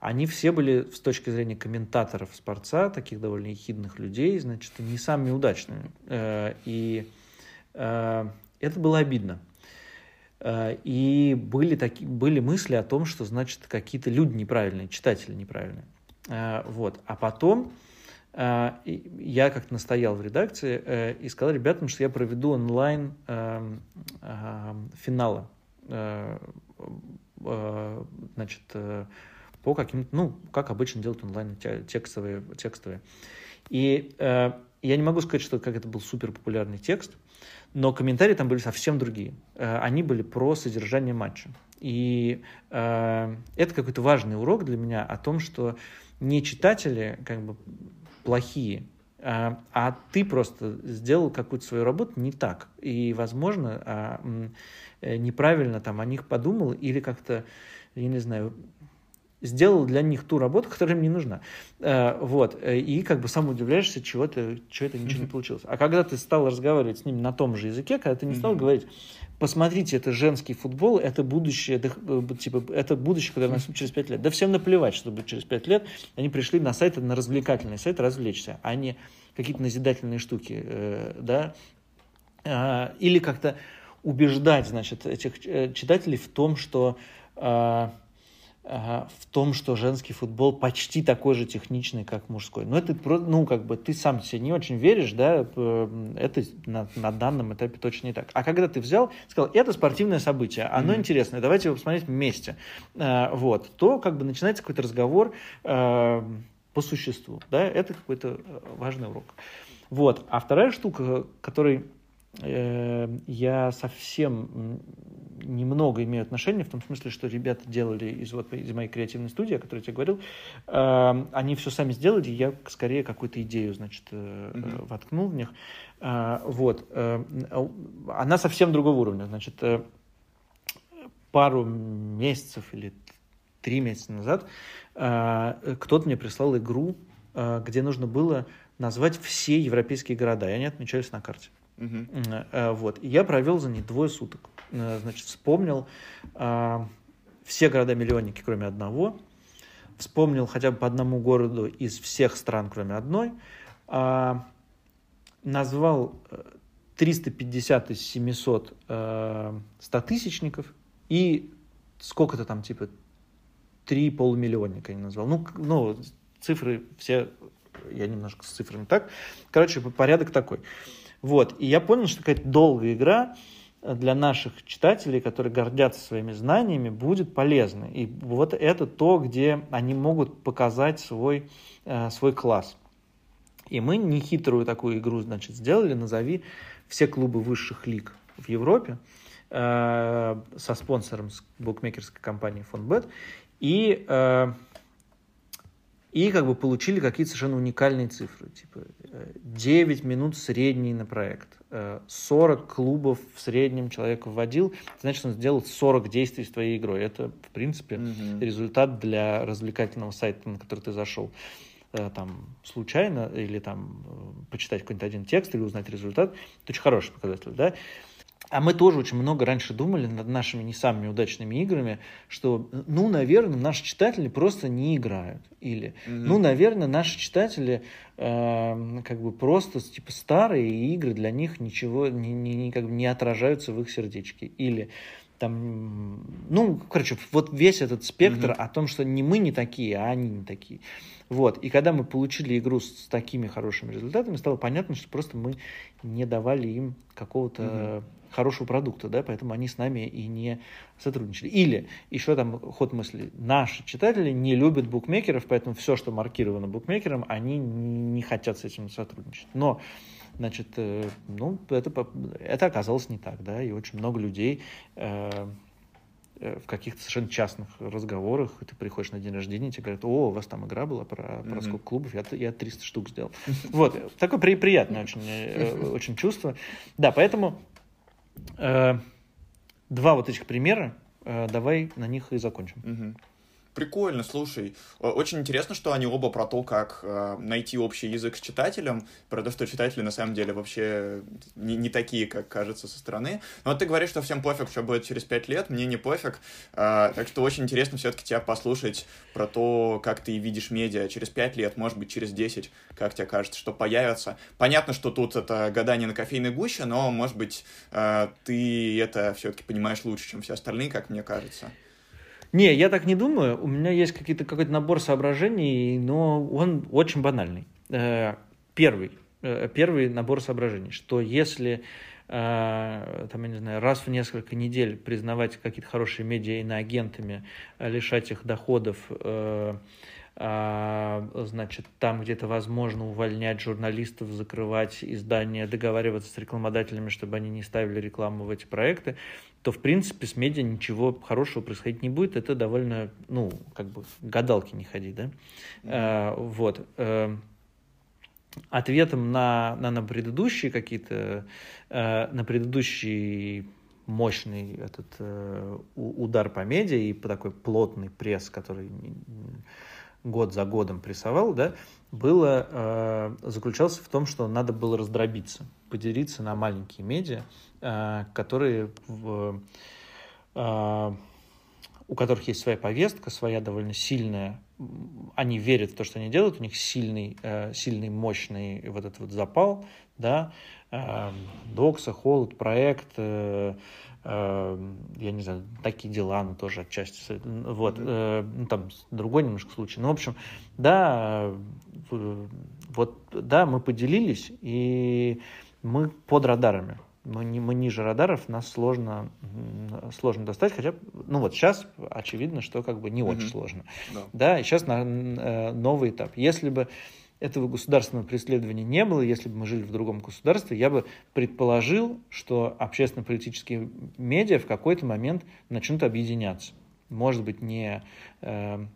они все были с точки зрения комментаторов спорца, таких довольно ехидных людей, значит, не самыми удачными. Э, и э, это было обидно. Э, и были, такие, были мысли о том, что, значит, какие-то люди неправильные, читатели неправильные. Вот. А потом я как-то настоял в редакции и сказал ребятам, что я проведу онлайн эм, эм, финала. Значит, по каким-то, ну, как обычно делают онлайн текстовые, текстовые. И я не могу сказать, что как это был супер популярный текст, но комментарии там были совсем другие. Э, они были про содержание матча. И э, это какой-то важный урок для меня о том, что не читатели как бы плохие, э, а ты просто сделал какую-то свою работу не так. И, возможно, э, неправильно там о них подумал или как-то, я не знаю, сделал для них ту работу, которая им не нужна. Э, вот. И как бы сам удивляешься, чего это, чего это ничего не получилось. А когда ты стал разговаривать с ними на том же языке, когда ты не стал говорить, посмотрите, это женский футбол, это будущее, это, э, типа, это будущее, которое наступит через пять лет. Да всем наплевать, что будет через пять лет. Они пришли на сайт, на развлекательный сайт развлечься, а не какие-то назидательные штуки, э, да. А, или как-то убеждать, значит, этих читателей в том, что в том, что женский футбол почти такой же техничный, как мужской. Но это, ну, как бы, ты сам себе не очень веришь, да, это на, на данном этапе точно не так. А когда ты взял, сказал, это спортивное событие, оно mm-hmm. интересное, давайте его посмотреть вместе, а, вот, то как бы начинается какой-то разговор а, по существу, да, это какой-то э, важный урок. Вот, а вторая штука, которой э, я совсем немного имею отношение, в том смысле, что ребята делали из, вот, из моей креативной студии, о которой я тебе говорил, э, они все сами сделали, я скорее какую-то идею, значит, э, mm-hmm. воткнул в них. Э, вот. Э, она совсем другого уровня. Значит, э, пару месяцев или три месяца назад э, кто-то мне прислал игру, э, где нужно было назвать все европейские города, и они отмечались на карте. Uh-huh. Вот. И я провел за ней двое суток. Э, значит, вспомнил а, все города-миллионники, кроме одного. Вспомнил хотя бы по одному городу из всех стран, кроме одной. А, назвал 350 из 700 а, 100-тысячников и сколько-то там, типа, три полумиллионника я назвал. Ну, ну, цифры все, я немножко с цифрами так. Короче, порядок такой. Вот, и я понял, что какая-то долгая игра, для наших читателей, которые гордятся своими знаниями, будет полезно. И вот это то, где они могут показать свой, э, свой класс. И мы нехитрую такую игру, значит, сделали, назови все клубы высших лиг в Европе э, со спонсором с букмекерской компании Фонбет. И э, и как бы получили какие-то совершенно уникальные цифры. Типа 9 минут средний на проект, 40 клубов в среднем человек вводил, значит, он сделал 40 действий с твоей игрой. Это, в принципе, mm-hmm. результат для развлекательного сайта, на который ты зашел э, там случайно или там э, почитать какой-нибудь один текст или узнать результат, это очень хороший показатель, да. А мы тоже очень много раньше думали над нашими не самыми удачными играми, что, ну, наверное, наши читатели просто не играют. Или, mm-hmm. ну, наверное, наши читатели э, как бы просто типа старые игры для них ничего не, не, не, как бы не отражаются в их сердечке. Или там, ну, короче, вот весь этот спектр mm-hmm. о том, что не мы не такие, а они не такие. Вот. И когда мы получили игру с такими хорошими результатами, стало понятно, что просто мы не давали им какого-то mm-hmm хорошего продукта, да, поэтому они с нами и не сотрудничали. Или еще там ход мысли, наши читатели не любят букмекеров, поэтому все, что маркировано букмекером, они не хотят с этим сотрудничать. Но значит, э, ну, это, это оказалось не так, да, и очень много людей э, э, в каких-то совершенно частных разговорах, ты приходишь на день рождения, тебе говорят, о, у вас там игра была про, про mm-hmm. сколько клубов, я, я 300 штук сделал. Вот, такое при, приятное очень, очень чувство. Да, поэтому Э, два вот этих примера, э, давай на них и закончим. Угу. Прикольно, слушай. Очень интересно, что они оба про то, как э, найти общий язык с читателем, про то, что читатели на самом деле вообще не, не такие, как кажется со стороны. Но вот ты говоришь, что всем пофиг, что будет через пять лет, мне не пофиг. Э, так что очень интересно все-таки тебя послушать про то, как ты видишь медиа через пять лет, может быть, через десять, как тебе кажется, что появится. Понятно, что тут это гадание на кофейной гуще, но, может быть, э, ты это все-таки понимаешь лучше, чем все остальные, как мне кажется. Не, я так не думаю. У меня есть какие-то, какой-то набор соображений, но он очень банальный. Э, первый, э, первый набор соображений, что если э, там, я не знаю, раз в несколько недель признавать какие-то хорошие медиа иноагентами, лишать их доходов, а, значит, там где-то возможно увольнять журналистов, закрывать издания, договариваться с рекламодателями, чтобы они не ставили рекламу в эти проекты, то, в принципе, с медиа ничего хорошего происходить не будет. Это довольно, ну, как бы, гадалки не ходи, да? А, вот. А, ответом на, на, на предыдущие какие-то, а, на предыдущий мощный этот э, удар по медиа и по такой плотный пресс, который год за годом прессовал, да, было, э, заключался в том, что надо было раздробиться, поделиться на маленькие медиа, э, которые в, э, у которых есть своя повестка, своя довольно сильная, они верят в то, что они делают, у них сильный, э, сильный мощный вот этот вот запал, да, э, Докса, Холод, проект, э, я не знаю, такие дела, ну, тоже отчасти, вот, э, ну, там, другой немножко случай. Ну, в общем, да, вот, да, мы поделились, и мы под радарами. Мы ниже радаров, нас сложно, сложно достать, хотя, ну вот сейчас очевидно, что как бы не mm-hmm. очень сложно. Да, да и сейчас на, э, новый этап. Если бы этого государственного преследования не было, если бы мы жили в другом государстве, я бы предположил, что общественно-политические медиа в какой-то момент начнут объединяться. Может быть, не, э,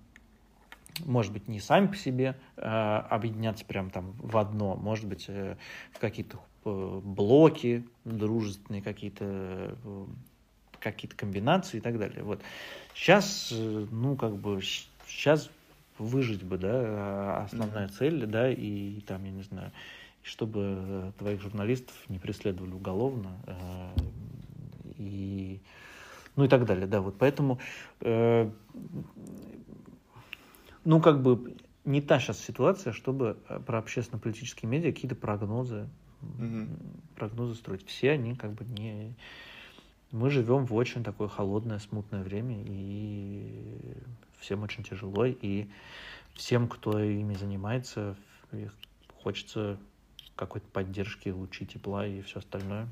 может быть, не сами по себе э, объединяться прям там в одно, может быть, э, в какие-то блоки дружественные, какие-то э, какие-то комбинации и так далее. Вот. Сейчас, э, ну, как бы, сейчас выжить бы, да, основная mm-hmm. цель, да, и там, я не знаю, чтобы твоих журналистов не преследовали уголовно, э, и, ну и так далее, да, вот поэтому, э, ну, как бы, не та сейчас ситуация, чтобы э, про общественно-политические медиа какие-то прогнозы, mm-hmm. прогнозы строить. Все они как бы не... Мы живем в очень такое холодное, смутное время, и всем очень тяжело, и всем, кто ими занимается, хочется какой-то поддержки, лучи тепла и все остальное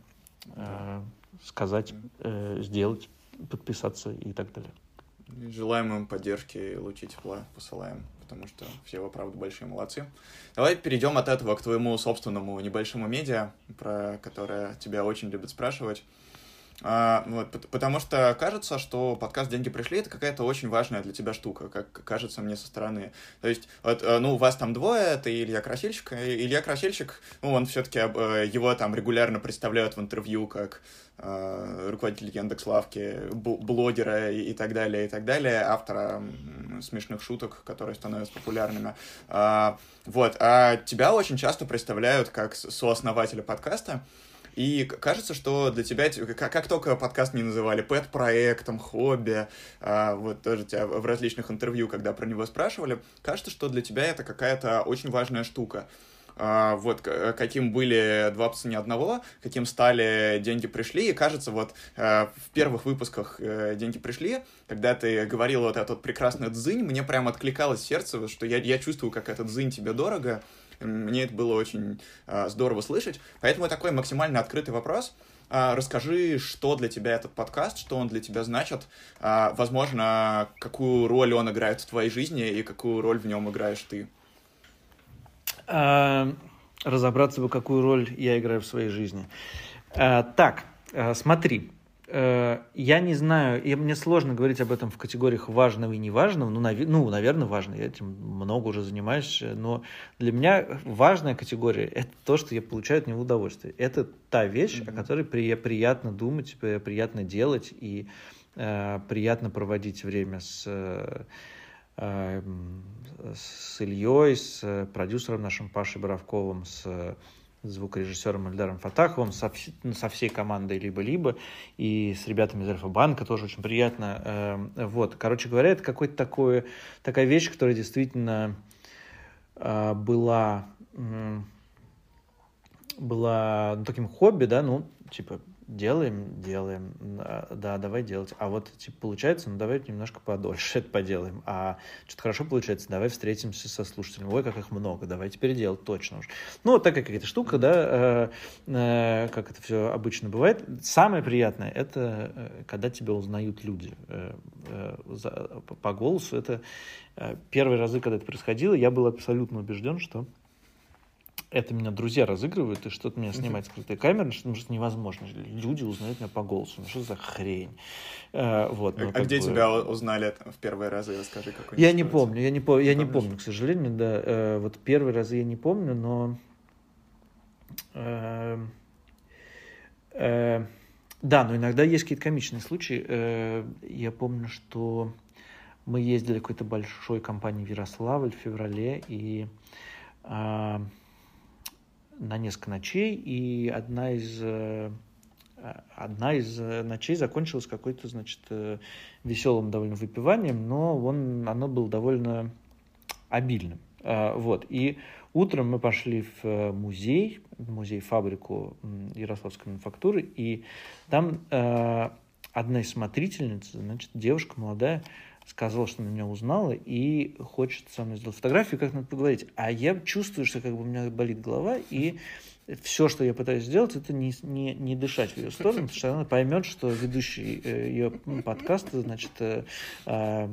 э, сказать, э, сделать, подписаться и так далее. Желаем им поддержки, лучи тепла посылаем, потому что все вы, правда, большие молодцы. Давай перейдем от этого к твоему собственному небольшому медиа, про которое тебя очень любят спрашивать. А, вот, потому что кажется, что подкаст «Деньги пришли» — это какая-то очень важная для тебя штука, как кажется мне со стороны. То есть, вот, э, ну, у вас там двое, это Илья Красильщик. Илья Красильщик, ну, он все-таки, э, его там регулярно представляют в интервью как э, руководитель Яндекс.Лавки, блогера и, и так далее, и так далее, автора смешных шуток, которые становятся популярными. А, вот, а тебя очень часто представляют как сооснователя подкаста, и кажется, что для тебя, как, как только подкаст не называли, пэт-проектом, хобби, а, вот тоже тебя в различных интервью, когда про него спрашивали, кажется, что для тебя это какая-то очень важная штука. Uh, вот каким были два пса не одного, каким стали деньги пришли, и кажется, вот uh, в первых выпусках uh, деньги пришли, когда ты говорил вот этот прекрасный дзынь, мне прям откликалось сердце, что я, я чувствую, как этот дзынь тебе дорого, мне это было очень э, здорово слышать. Поэтому такой максимально открытый вопрос. Э, расскажи, что для тебя этот подкаст, что он для тебя значит. Э, возможно, какую роль он играет в твоей жизни и какую роль в нем играешь ты. разобраться бы, какую роль я играю в своей жизни. так, смотри. Э, я не знаю, и мне сложно говорить об этом в категориях важного и неважного. Ну, нав... ну, наверное, важно, я этим много уже занимаюсь, но для меня важная категория – это то, что я получаю от него удовольствие. Это та вещь, mm-hmm. о которой при... приятно думать, приятно делать и э, приятно проводить время с, с Ильей, с продюсером нашим Пашей Боровковым, с звукорежиссером Эльдаром Фатаховым, со, ну, со всей командой либо-либо, и с ребятами из Альфа-банка тоже очень приятно. Эм, вот, короче говоря, это какой-то такой, такая вещь, которая действительно э, была, была ну, таким хобби, да, ну, типа, делаем, делаем, да, давай делать. А вот, типа, получается, ну, давай немножко подольше это поделаем. А что-то хорошо получается, давай встретимся со слушателями. Ой, как их много, давай теперь делать, точно уж. Ну, вот такая какая-то штука, да, э, э, как это все обычно бывает. Самое приятное, это э, когда тебя узнают люди э, э, за, по голосу. Это э, первые разы, когда это происходило, я был абсолютно убежден, что это меня друзья разыгрывают, и что-то меня снимает скрытая камера, что ну, невозможно. Люди узнают меня по голосу. Ну что за хрень? А, вот, ну, а где бы... тебя узнали в первые разы? Расскажи, какой Я не помню, я не, по... я не помню, к сожалению, да. Э, вот первые разы я не помню, но... Э, э, да, но иногда есть какие-то комичные случаи. Э, я помню, что мы ездили какой-то большой компании в Ярославль в феврале, и э, на несколько ночей, и одна из э, одна из ночей закончилась какой-то, значит, э, веселым довольно выпиванием, но он, оно было довольно обильным. Вот. И утром мы пошли в э, музей, музей-фабрику Ярославской мануфактуры, и там одна из смотрительниц, значит, девушка молодая, сказала, что меня узнала и хочет со мной сделать фотографию, как надо поговорить. А я чувствую, что как бы у меня болит голова, и все, что я пытаюсь сделать, это не, не, не дышать в ее сторону, потому что она поймет, что ведущий э, ее подкаста, значит, э, э,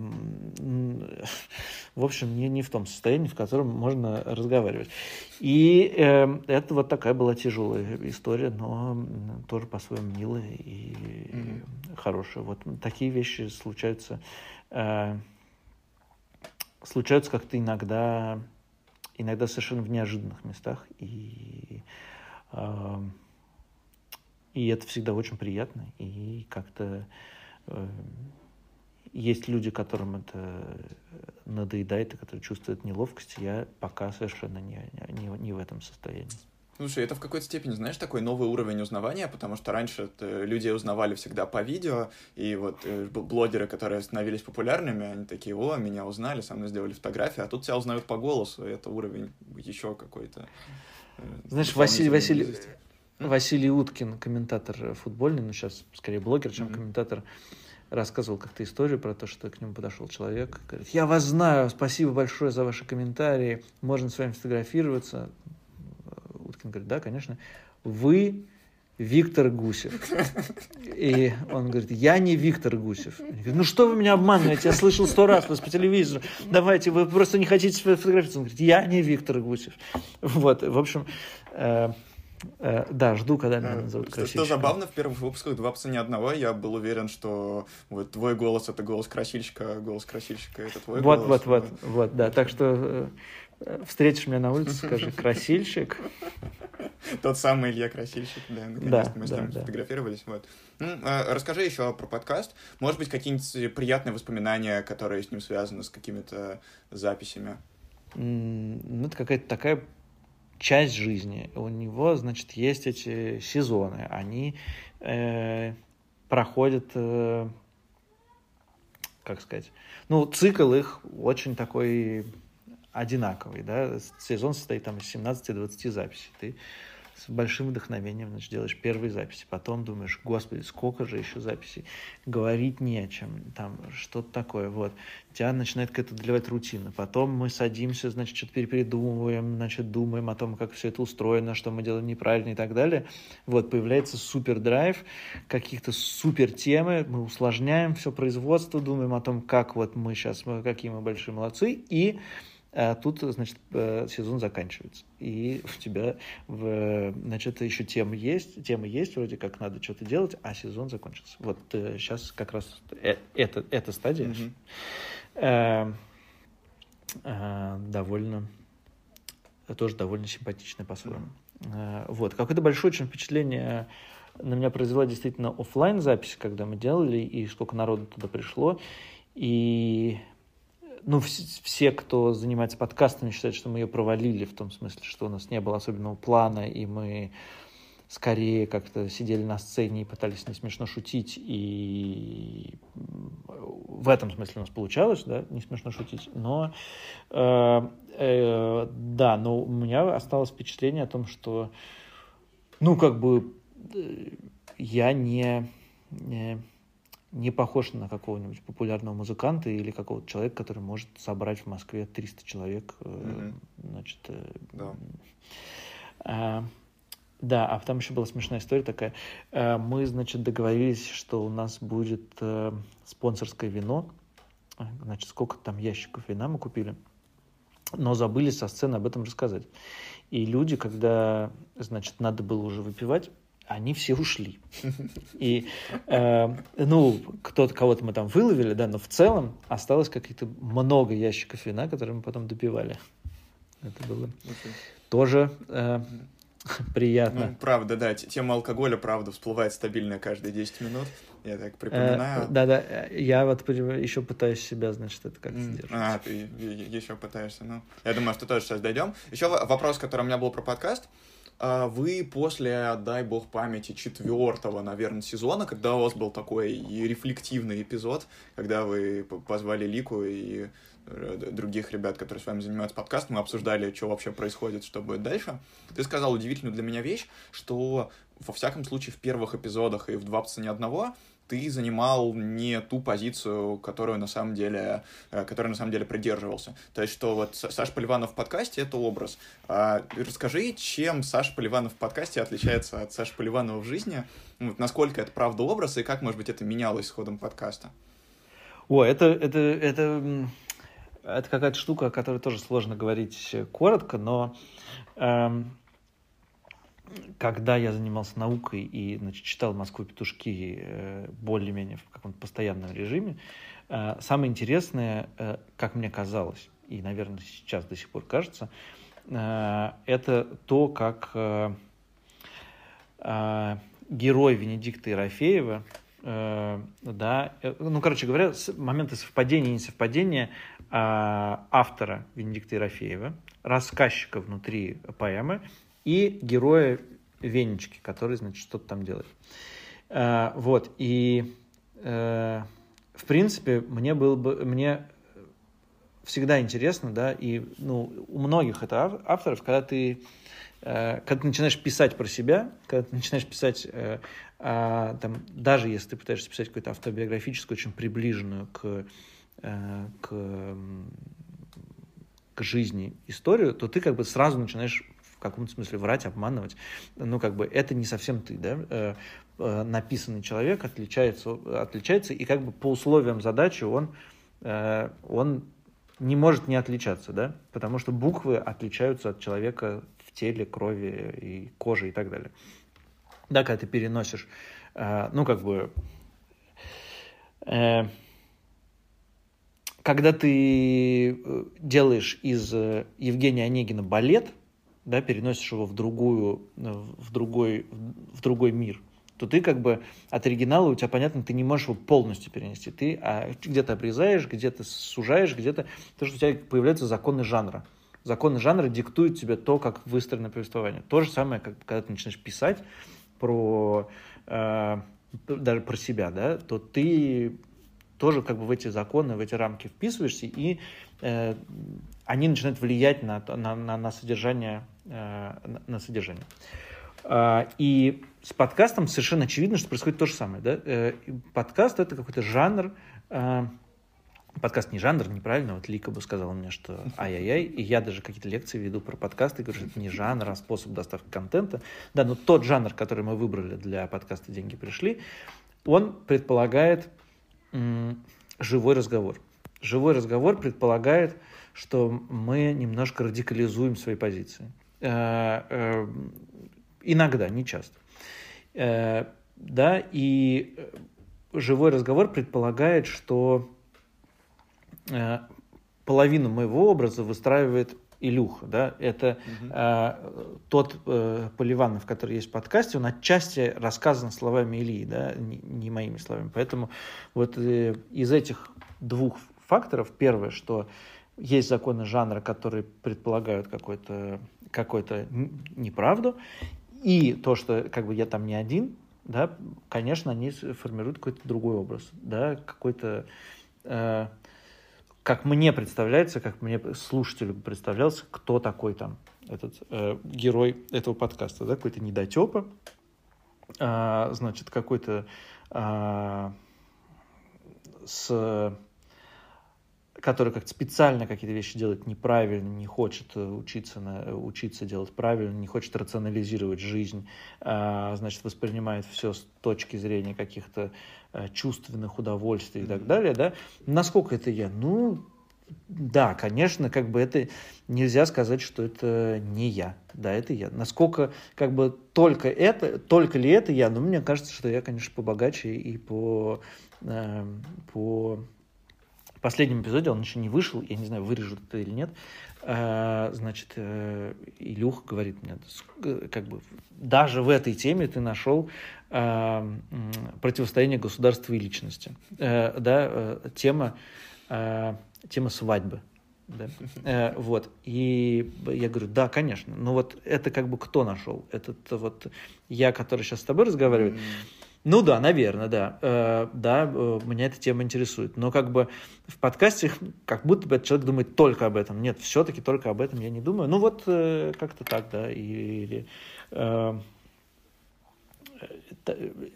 в общем, не, не в том состоянии, в котором можно разговаривать. И э, это вот такая была тяжелая история, но тоже по-своему милая и mm-hmm. хорошая. Вот такие вещи случаются э, случаются как-то иногда, иногда совершенно в неожиданных местах, и, э, и это всегда очень приятно, и как-то э, есть люди, которым это надоедает, и которые чувствуют неловкость, я пока совершенно не, не, не в этом состоянии. Слушай, это в какой-то степени, знаешь, такой новый уровень узнавания, потому что раньше люди узнавали всегда по видео, и вот э, блогеры, которые становились популярными, они такие, о, меня узнали, со мной сделали фотографии, а тут тебя узнают по голосу, и это уровень еще какой-то. Э, знаешь, Василий, Василий, Василий Уткин, комментатор футбольный, ну сейчас скорее блогер, чем mm-hmm. комментатор, рассказывал как-то историю про то, что к нему подошел человек, говорит, я вас знаю, спасибо большое за ваши комментарии, можно с вами фотографироваться. Уткин говорит, да, конечно. Вы Виктор Гусев. И он говорит, я не Виктор Гусев. Я говорю, ну что вы меня обманываете? Я слышал сто раз вас по телевизору. Давайте, вы просто не хотите фотографироваться. Он говорит, я не Виктор Гусев. Вот, в общем, э, э, да, жду, когда меня назовут что, что забавно, в первых выпусках «Два пса ни одного» я был уверен, что вот твой голос — это голос красильщика, а голос красильщика — это твой вот, голос. Вот, вот, вот, вот, да. Так что э, Встретишь меня на улице, скажи, красильщик. Тот самый Илья Красильщик, да, наконец-то мы с ним сфотографировались. Вот. Ну, а, расскажи еще про подкаст. Может быть, какие-нибудь приятные воспоминания, которые с ним связаны, с какими-то записями? Ну, это какая-то такая часть жизни. У него, значит, есть эти сезоны. Они э, проходят, э, как сказать, ну, цикл их очень такой одинаковый, да, сезон состоит там из 17-20 записей, ты с большим вдохновением, значит, делаешь первые записи, потом думаешь, господи, сколько же еще записей, говорить не о чем, там, что-то такое, вот, тебя начинает какая-то доливать рутина, потом мы садимся, значит, что-то передумываем, значит, думаем о том, как все это устроено, что мы делаем неправильно и так далее, вот, появляется супер драйв, каких-то супер темы, мы усложняем все производство, думаем о том, как вот мы сейчас, какие мы большие молодцы, и а тут, значит, э, сезон заканчивается. И у тебя, в, значит, еще тема есть, тема есть, вроде как надо что-то делать, а сезон закончился. Вот сейчас э, как раз э, это, эта стадия mm-hmm. э, э, довольно, тоже довольно симпатичная по-своему. Mm-hmm. Э, вот. Какое-то большое очень впечатление на меня произвела действительно офлайн запись, когда мы делали, и сколько народу туда пришло. И ну, все, кто занимается подкастами, считают, что мы ее провалили в том смысле, что у нас не было особенного плана, и мы скорее как-то сидели на сцене и пытались не смешно шутить, и в этом смысле у нас получалось, да, не смешно шутить, но э, э, да, но у меня осталось впечатление о том, что, ну, как бы э, я не, не не похож на какого-нибудь популярного музыканта или какого-то человека, который может собрать в Москве 300 человек. Mm-hmm. Значит, э, да. А, да, а там еще была смешная история такая. Э, мы, значит, договорились, что у нас будет спонсорское вино. Значит, сколько там ящиков вина мы купили. Но забыли со сцены об этом рассказать. И люди, когда, значит, надо было уже выпивать, они все ушли. И, э, ну, кто-то, кого-то мы там выловили, да, но в целом осталось какие-то много ящиков вина, которые мы потом допивали. Это было okay. тоже э, приятно. Ну, правда, да, тема алкоголя, правда, всплывает стабильно каждые 10 минут. Я так припоминаю. Да-да, я вот еще пытаюсь себя, значит, это как сдерживать. А, ты еще пытаешься, ну. Я думаю, что тоже сейчас дойдем. Еще вопрос, который у меня был про подкаст. А вы после, дай бог памяти, четвертого, наверное, сезона, когда у вас был такой рефлективный эпизод, когда вы позвали Лику и э, других ребят, которые с вами занимаются подкастом, мы обсуждали, что вообще происходит, что будет дальше. Ты сказал удивительную для меня вещь, что во всяком случае в первых эпизодах и в «Два пса ни одного» ты занимал не ту позицию, которую на самом деле, э, которой на самом деле придерживался. То есть, что вот Саша Поливанов в подкасте — это образ. А расскажи, чем Саша Поливанов в подкасте отличается от Саши Поливанова в жизни? Вот насколько это правда образ, и как, может быть, это менялось с ходом подкаста? О, это, это, это, это какая-то штука, о которой тоже сложно говорить коротко, но эм, когда я занимался наукой и значит, читал «Москву петушки» э, более-менее в каком-то постоянном режиме, э, самое интересное, э, как мне казалось, и, наверное, сейчас до сих пор кажется, это то, как герой Венедикта Ерофеева, да, ну, короче говоря, моменты совпадения и несовпадения автора Венедикта Ерофеева, рассказчика внутри поэмы и героя Венечки, который, значит, что-то там делает. А, вот, и э, в принципе, мне было бы, мне всегда интересно, да, и ну, у многих это авторов, когда ты, э, когда ты начинаешь писать про себя, когда ты начинаешь писать, э, а, там, даже если ты пытаешься писать какую-то автобиографическую, очень приближенную к, к, к жизни историю, то ты как бы сразу начинаешь каком-то смысле врать, обманывать. Ну, как бы это не совсем ты, да. Э, э, написанный человек отличается, отличается, и как бы по условиям задачи он, э, он не может не отличаться, да, потому что буквы отличаются от человека в теле, крови и коже и так далее. Да, когда ты переносишь, ну, как бы, когда ты делаешь из Евгения Онегина балет, да, переносишь его в, другую, в, другой, в другой мир, то ты как бы от оригинала у тебя, понятно, ты не можешь его полностью перенести. Ты а, где-то обрезаешь, где-то сужаешь, где-то... То, что у тебя появляются законы жанра. Законы жанра диктуют тебе то, как выстроено повествование. То же самое, как когда ты начинаешь писать про... Э, даже про себя, да, то ты тоже как бы в эти законы, в эти рамки вписываешься, и э, они начинают влиять на, на, на, на содержание Э, на содержание. А, и с подкастом совершенно очевидно, что происходит то же самое. Да? Э, подкаст это какой-то жанр. Э, подкаст не жанр, неправильно. Вот Лика бы сказала мне, что ай-яй-яй. И я даже какие-то лекции веду про подкасты говорю, что это не жанр, а способ доставки контента. Да, но тот жанр, который мы выбрали для подкаста «Деньги пришли», он предполагает живой разговор. Живой разговор предполагает, что мы немножко радикализуем свои позиции. Э, э, иногда, не часто. Э, да, и живой разговор предполагает, что половину моего образа выстраивает Илюха, да, это угу. э, тот э, Поливанов, который есть в подкасте, он отчасти рассказан словами Ильи, да, не, не моими словами. Поэтому вот э, из этих двух факторов. Первое, что есть законы жанра, которые предполагают какой-то какой-то неправду, и то, что как бы я там не один, да, конечно, они формируют какой-то другой образ, да, какой-то, э, как мне представляется, как мне слушателю представлялся, кто такой там этот э, герой этого подкаста, да, какой-то недотепа, э, значит, какой-то э, с который как-то специально какие-то вещи делает неправильно, не хочет э, учиться, на, учиться делать правильно, не хочет рационализировать жизнь, а, значит, воспринимает все с точки зрения каких-то чувственных удовольствий и так далее, да, насколько это я? Ну, да, конечно, как бы это нельзя сказать, что это не я. Да, это я. Насколько как бы только это, только ли это я? Ну, мне кажется, что я, конечно, побогаче и по, э, по последнем эпизоде, он еще не вышел, я не знаю, вырежут это или нет, а, значит, э, Илюх говорит мне, как бы, даже в этой теме ты нашел а, противостояние государства и личности. Э, да, э, тема, тема свадьбы. Да? Вот. И я говорю, да, конечно. Но вот это как бы кто нашел? Этот вот я, который сейчас с тобой разговаривает, mm-hmm ну да, наверное, да. Э, да, э, меня эта тема интересует. Но как бы в подкасте как будто бы этот человек думает только об этом. Нет, все-таки только об этом я не думаю. Ну вот э, как-то так, да. Или, э,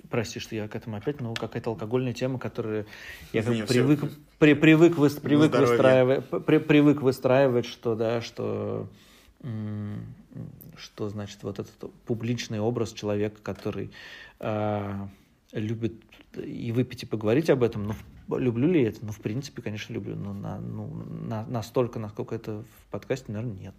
прости, что я к этому опять, ну, какая-то алкогольная тема, которую я как привык, при, привык, вы, привык, выстраивать, при, привык выстраивать, что, да, что, что значит вот этот публичный образ человека, который э, любит и выпить, и поговорить об этом. Ну, люблю ли это? Ну, в принципе, конечно, люблю. Но на, ну, на, настолько, насколько это в подкасте, наверное, нет.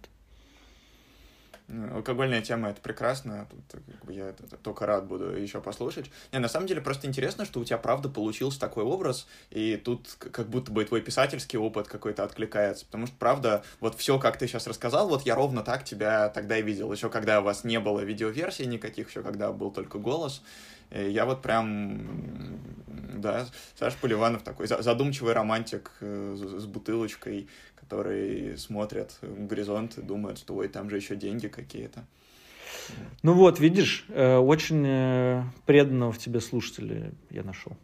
Ну, алкогольная тема — это прекрасно, Тут, как бы, я только рад буду еще послушать. Не, на самом деле просто интересно, что у тебя правда получился такой образ, и тут как будто бы твой писательский опыт какой-то откликается, потому что, правда, вот все, как ты сейчас рассказал, вот я ровно так тебя тогда и видел, еще когда у вас не было видеоверсий никаких, еще когда был только голос, я вот прям, да, Саша Поливанов такой задумчивый романтик э, с бутылочкой, который смотрят в горизонт и думают, что ой, там же еще деньги какие-то. Ну вот, видишь, э, очень э, преданного в тебе слушателя я нашел.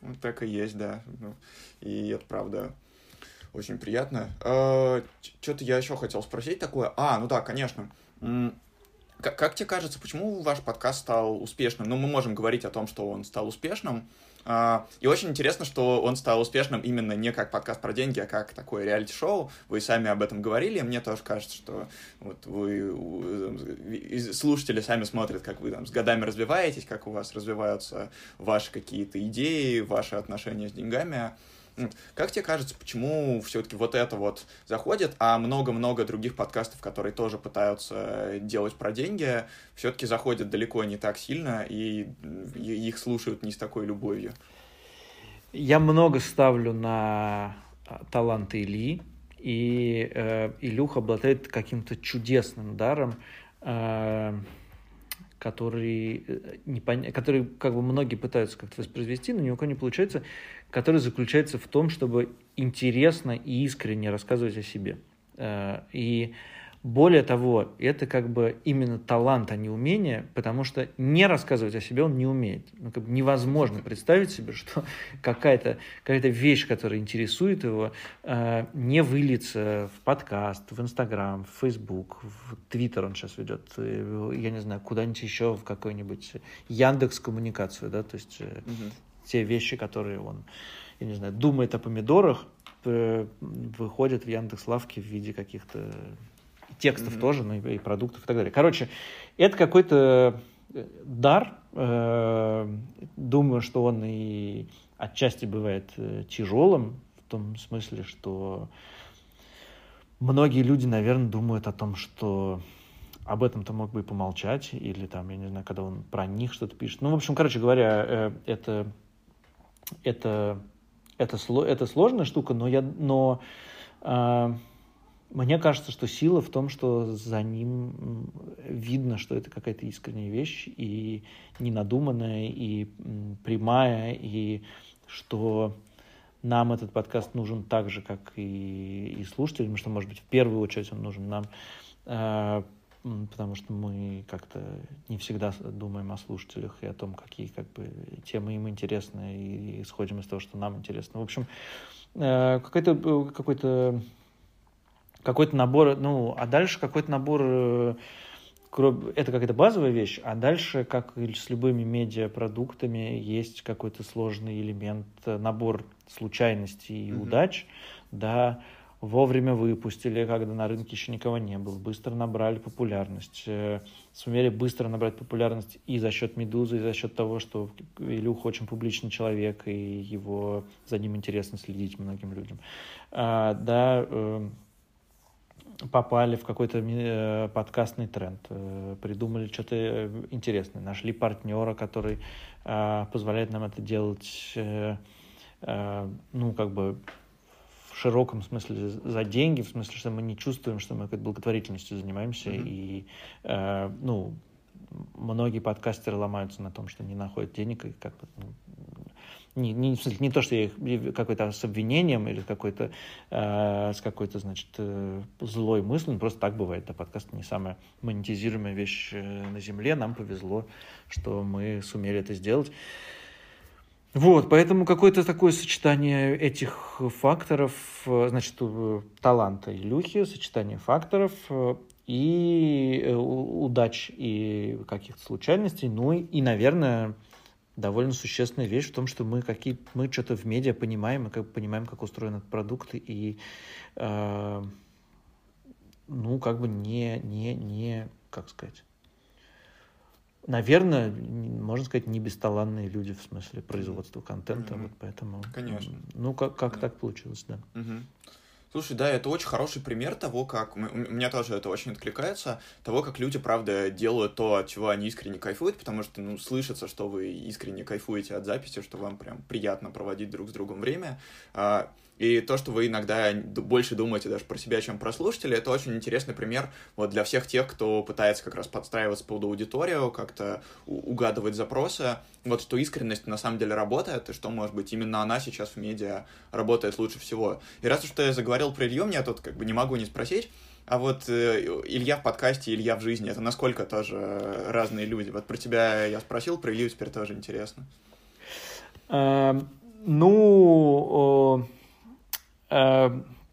Вот так и есть, да. Ну, и это правда очень приятно. А, Что-то я еще хотел спросить такое. А, ну да, конечно. Как, как тебе кажется, почему ваш подкаст стал успешным? Ну, мы можем говорить о том, что он стал успешным. А, и очень интересно, что он стал успешным именно не как подкаст про деньги, а как такое реалити-шоу. Вы сами об этом говорили. Мне тоже кажется, что вот вы, слушатели сами смотрят, как вы там с годами развиваетесь, как у вас развиваются ваши какие-то идеи, ваши отношения с деньгами. Как тебе кажется, почему все-таки вот это вот заходит, а много-много других подкастов, которые тоже пытаются делать про деньги, все-таки заходят далеко не так сильно, и их слушают не с такой любовью? Я много ставлю на а, таланты Ильи, и э, Илюха обладает каким-то чудесным даром, э, который, э, не пон... который как бы многие пытаются как-то воспроизвести, но ни у кого не получается, который заключается в том, чтобы интересно и искренне рассказывать о себе. Э, и более того, это как бы именно талант, а не умение, потому что не рассказывать о себе он не умеет. Ну, как бы невозможно представить себе, что какая-то какая вещь, которая интересует его, э, не выльется в подкаст, в Инстаграм, в Фейсбук, в Твиттер он сейчас ведет, э, я не знаю, куда-нибудь еще в какой-нибудь Яндекс коммуникацию, да, то есть угу те вещи, которые он, я не знаю, думает о помидорах, выходят в Яндекс Лавке в виде каких-то текстов mm-hmm. тоже, ну и, продуктов и так далее. Короче, это какой-то э, дар. Э, думаю, что он и отчасти бывает э, тяжелым, в том смысле, что многие люди, наверное, думают о том, что об этом-то мог бы и помолчать, или там, я не знаю, когда он про них что-то пишет. Ну, в общем, короче говоря, это это, это, это сложная штука, но, я, но э, мне кажется, что сила в том, что за ним видно, что это какая-то искренняя вещь, и ненадуманная, и прямая, и что нам этот подкаст нужен так же, как и, и слушателям, что, может быть, в первую очередь он нужен нам, э, потому что мы как-то не всегда думаем о слушателях и о том, какие как бы, темы им интересны, и исходим из того, что нам интересно. В общем, э, какой-то какой-то какой-то набор, ну, а дальше какой-то набор э, это какая-то базовая вещь, а дальше, как и с любыми медиапродуктами, есть какой-то сложный элемент, э, набор случайностей и mm-hmm. удач, да, вовремя выпустили, когда на рынке еще никого не было, быстро набрали популярность, э, сумели быстро набрать популярность и за счет «Медузы», и за счет того, что Илюх очень публичный человек, и его, за ним интересно следить многим людям. А, да, э, попали в какой-то э, подкастный тренд, придумали что-то интересное, нашли партнера, который позволяет нам это делать, ну, как бы в широком смысле за деньги, в смысле, что мы не чувствуем, что мы какой-то благотворительностью занимаемся, mm-hmm. и, ну, многие подкастеры ломаются на том, что не находят денег, и как бы, ну, не, не, в смысле, не то, что я их какой-то с обвинением или какой-то, э, с какой-то, значит, э, злой мыслью, просто так бывает, да, подкаст не самая монетизируемая вещь э, на Земле, нам повезло, что мы сумели это сделать. Вот, поэтому какое-то такое сочетание этих факторов, э, значит, таланта Илюхи, сочетание факторов э, и удач и каких-то случайностей, ну и, наверное, довольно существенная вещь в том, что мы какие мы что-то в медиа понимаем, мы как понимаем, как устроен этот продукт, и э, ну, как бы не, не, не, как сказать, наверное, можно сказать, не бесталанные люди в смысле производства контента, mm-hmm. вот поэтому. Конечно. Ну, как, как да. так получилось, да. Mm-hmm. Слушай, да, это очень хороший пример того, как... У меня тоже это очень откликается, того, как люди, правда, делают то, от чего они искренне кайфуют, потому что, ну, слышится, что вы искренне кайфуете от записи, что вам прям приятно проводить друг с другом время. И то, что вы иногда больше думаете даже про себя, чем про слушателей, это очень интересный пример вот для всех тех, кто пытается как раз подстраиваться под аудиторию, как-то угадывать запросы. Вот что искренность на самом деле работает, и что, может быть, именно она сейчас в медиа работает лучше всего. И раз уж ты заговорил про Илью, мне тут как бы не могу не спросить, а вот э, Илья в подкасте, Илья в жизни, это насколько тоже разные люди? Вот про тебя я спросил, про Илью теперь тоже интересно. Эм, ну,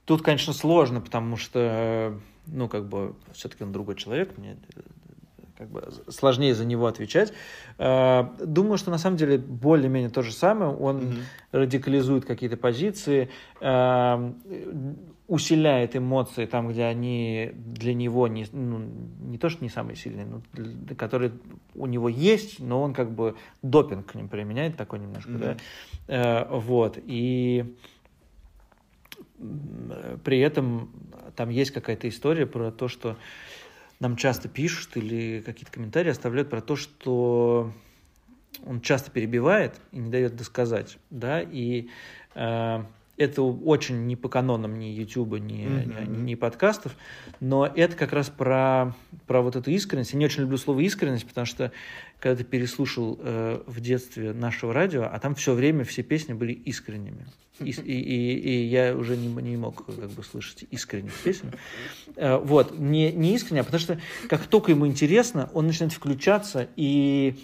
тут, конечно, сложно, потому что, ну, как бы, все-таки он другой человек, мне как бы сложнее за него отвечать. Э, думаю, что на самом деле более-менее то же самое. Он -hmm. радикализует какие-то позиции, э, усиляет эмоции там, где они для него не, ну, не то, что не самые сильные, но для, которые у него есть, но он как бы допинг к ним применяет такой немножко, -hmm. да. Вот. И при этом там есть какая-то история про то, что нам часто пишут или какие-то комментарии оставляют про то, что он часто перебивает и не дает досказать, да, и э, это очень не по канонам ни YouTube, ни, mm-hmm. ни, ни подкастов, но это как раз про, про вот эту искренность. Я не очень люблю слово искренность, потому что когда ты переслушал э, в детстве нашего радио, а там все время все песни были искренними. И, и, и, и я уже не, не мог как бы слышать искренних песен. Э, вот, не, не искренне, а потому что как только ему интересно, он начинает включаться и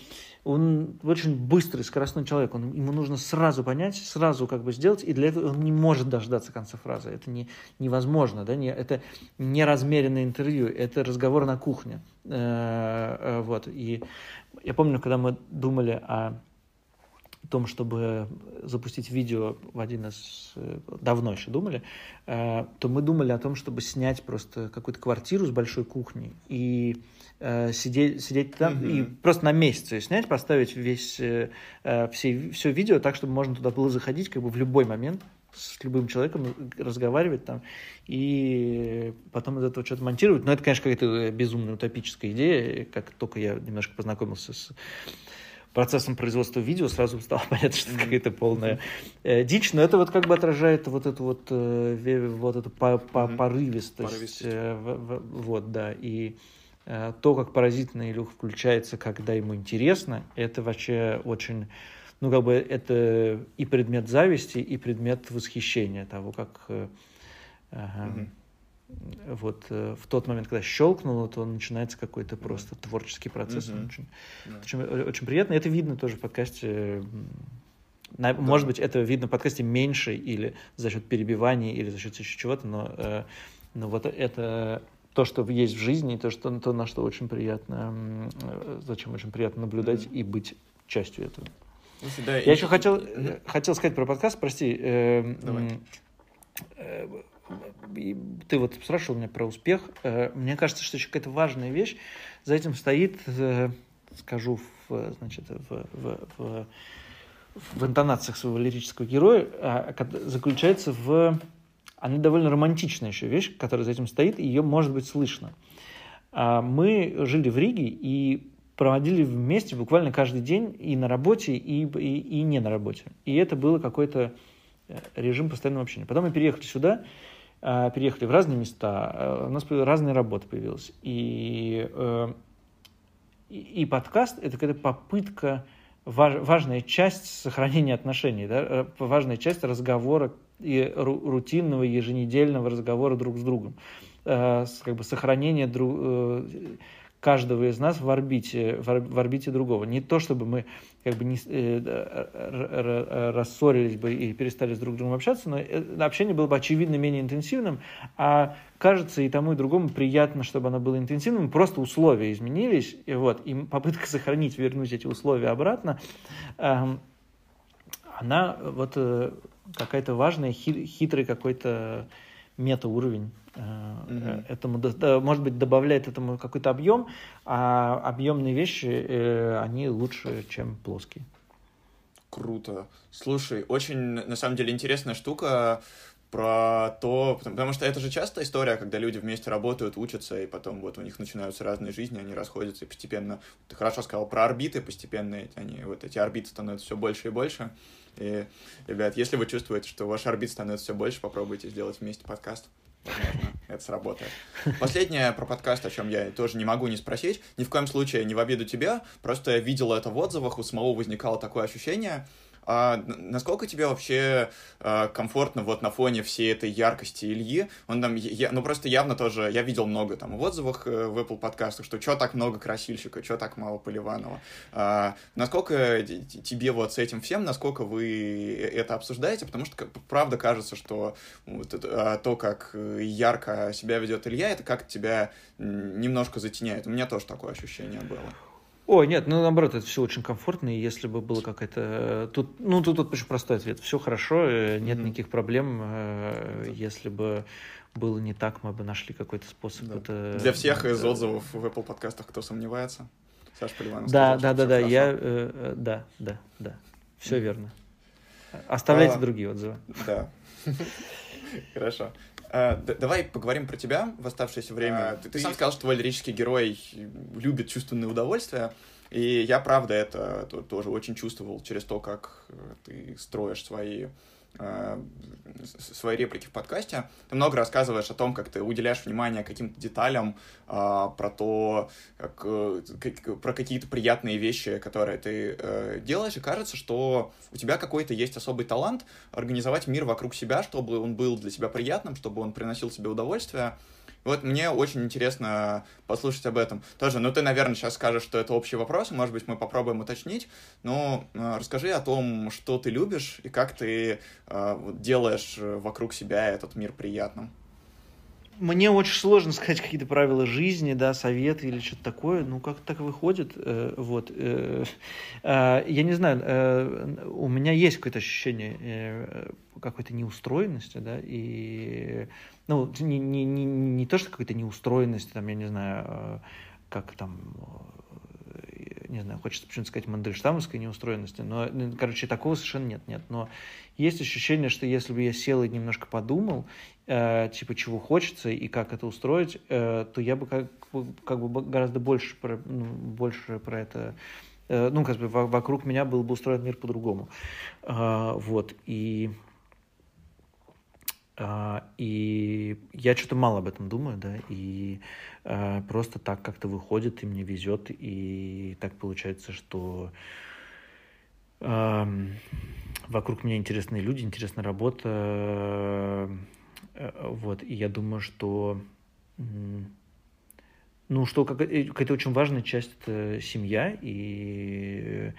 он очень быстрый, скоростной человек, он, ему нужно сразу понять, сразу как бы сделать, и для этого он не может дождаться конца фразы. Это не, невозможно, да, не, это не размеренное интервью, это разговор на кухне. Э, э, вот, и я помню, когда мы думали о том, чтобы запустить видео в один из... Э, давно еще думали, то мы думали о том, чтобы снять просто какую-то квартиру с большой кухней и сидеть, сидеть там mm-hmm. и просто на месяц ее снять, поставить весь, э, э, все, все видео так, чтобы можно туда было заходить как бы в любой момент с любым человеком, разговаривать там и потом из этого что-то монтировать. Но это, конечно, какая-то безумная утопическая идея. Как только я немножко познакомился с процессом производства видео, сразу стало понятно, что это какая-то полная э, дичь, но это вот как бы отражает вот эту вот, э, вот эту по, по, порывистость. порывистость. Э, в, в, вот, да, и Э, то, как паразитный Илюх включается, когда ему интересно, это вообще очень ну, как бы это и предмет зависти, и предмет восхищения того, как э, угу. вот э, в тот момент, когда щелкнуло, то начинается какой-то просто творческий процесс. Угу. Очень, да. очень, очень приятно. Это видно тоже в подкасте. На, да. Может быть, это видно в подкасте меньше или за счет перебиваний, или за счет еще чего-то, но, э, но вот это то, что есть в жизни, то, что, то на что очень приятно, э, зачем очень приятно наблюдать mm-hmm. и быть частью этого. Слушай, да, Я и... еще хотел, mm-hmm. хотел сказать про подкаст, прости. Э, Давай. Э, ты вот спрашивал меня про успех. Э, мне кажется, что еще какая-то важная вещь за этим стоит, э, скажу, в, значит, в, в, в, в интонациях своего лирического героя, а, заключается в она довольно романтичная еще вещь, которая за этим стоит, и ее может быть слышно. А, мы жили в Риге и проводили вместе буквально каждый день и на работе, и, и, и не на работе. И это было какой-то э, режим постоянного общения. Потом мы переехали сюда, а, переехали в разные места, а, у нас разные работы появилась. И, э, и, и подкаст — это какая-то попытка, важ, важная часть сохранения отношений, да, э, важная часть разговора и рутинного еженедельного разговора друг с другом, э, как бы сохранение друг, э, каждого из нас в орбите, в орбите другого. Не то, чтобы мы как бы не, э, рассорились бы и перестали с друг другом общаться, но общение было бы очевидно менее интенсивным, а кажется и тому, и другому приятно, чтобы оно было интенсивным, просто условия изменились, и, вот, и попытка сохранить, вернуть эти условия обратно, эм, она вот какая-то важная, хитрый какой-то метауровень mm-hmm. этому, может быть, добавляет этому какой-то объем, а объемные вещи, э, они лучше, чем плоские. Круто. Слушай, очень, на самом деле, интересная штука про то, потому что это же частая история, когда люди вместе работают, учатся, и потом вот у них начинаются разные жизни, они расходятся, и постепенно, ты хорошо сказал про орбиты, постепенно они, вот эти орбиты становятся все больше и больше, и, ребят, если вы чувствуете, что ваш орбит становится все больше, попробуйте сделать вместе подкаст. Возможно, это сработает. Последнее про подкаст, о чем я тоже не могу не спросить. Ни в коем случае не в обиду тебя, просто я видел это в отзывах, у самого возникало такое ощущение, а насколько тебе вообще а, комфортно вот на фоне всей этой яркости Ильи? Он там, я, ну просто явно тоже, я видел много там в отзывах э, в Apple подкастах, что что так много красильщика, что так мало Поливанова. А, насколько тебе вот с этим всем, насколько вы это обсуждаете? Потому что правда кажется, что вот, а, то, как ярко себя ведет Илья, это как тебя немножко затеняет. У меня тоже такое ощущение было. Ой, нет, ну наоборот, это все очень комфортно, и если бы было какая-то... Тут, ну, тут, тут очень простой ответ. Все хорошо, э, нет mm-hmm. никаких проблем. Mm-hmm. Если бы было не так, мы бы нашли какой-то способ. Да. Это... Для всех из отзывов в Apple подкастах, кто сомневается, Саша Поливанов Да, сказал, да, да, да, я... Э, да, да, да, все mm-hmm. верно. Оставляйте а, другие отзывы. Да. Хорошо. Uh, давай поговорим про тебя в оставшееся время. Uh, ты, ты сам сказал, что твой лирический герой любит чувственное удовольствие. И я, правда, это тоже очень чувствовал через то, как э, ты строишь свои свои реплики в подкасте. Ты много рассказываешь о том, как ты уделяешь внимание каким-то деталям, а, про то, как, э, как, про какие-то приятные вещи, которые ты э, делаешь, и кажется, что у тебя какой-то есть особый талант организовать мир вокруг себя, чтобы он был для тебя приятным, чтобы он приносил тебе удовольствие. Вот мне очень интересно послушать об этом. Тоже, ну ты, наверное, сейчас скажешь, что это общий вопрос, может быть, мы попробуем уточнить, но э, расскажи о том, что ты любишь и как ты э, делаешь э, вокруг себя этот мир приятным. Мне очень сложно сказать какие-то правила жизни, да, советы или что-то такое. Ну, как так выходит. Э, вот. Э, э, я не знаю, э, у меня есть какое-то ощущение э, какой-то неустроенности, да, и ну, не, не, не, не то, что какой-то неустроенности, там, я не знаю, э, как там, не знаю, хочется почему-то сказать мандельштамовской неустроенности, но, ну, короче, такого совершенно нет, нет. Но есть ощущение, что если бы я сел и немножко подумал, э, типа, чего хочется и как это устроить, э, то я бы как, как бы гораздо больше про, ну, больше про это э, ну, как бы вокруг меня был бы устроен мир по-другому. Э, вот, и и я что-то мало об этом думаю, да, и а, просто так как-то выходит, и мне везет, и так получается, что вокруг меня интересные люди, интересная работа. Вот, и я думаю, что ну, что какая-то очень важная часть это семья, и Э,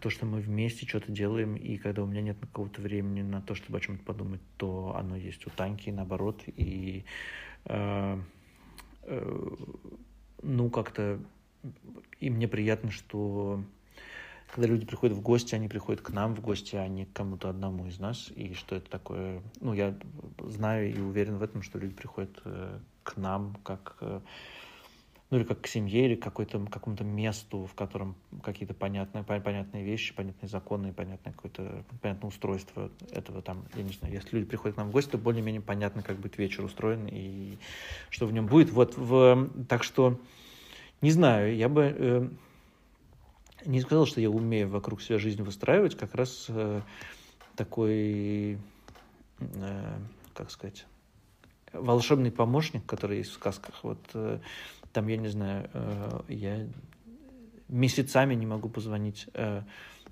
то, что мы вместе что-то делаем, и когда у меня нет какого-то времени на то, чтобы о чем-то подумать, то оно есть у Таньки, наоборот, и э, э, ну, как-то и мне приятно, что когда люди приходят в гости, они приходят к нам в гости, а не к кому-то одному из нас, и что это такое, ну, я знаю и уверен в этом, что люди приходят э, к нам как э, ну или как к семье, или к какой-то, какому-то месту, в котором какие-то понятные, понятные вещи, понятные законы, понятное какое-то понятное устройство этого там, я не знаю, если люди приходят к нам в гости, то более-менее понятно, как будет вечер устроен и что в нем будет. Вот, в, так что, не знаю, я бы э, не сказал, что я умею вокруг себя жизнь выстраивать, как раз э, такой, э, как сказать, волшебный помощник, который есть в сказках. Вот э, там, я не знаю, э, я месяцами не могу позвонить э,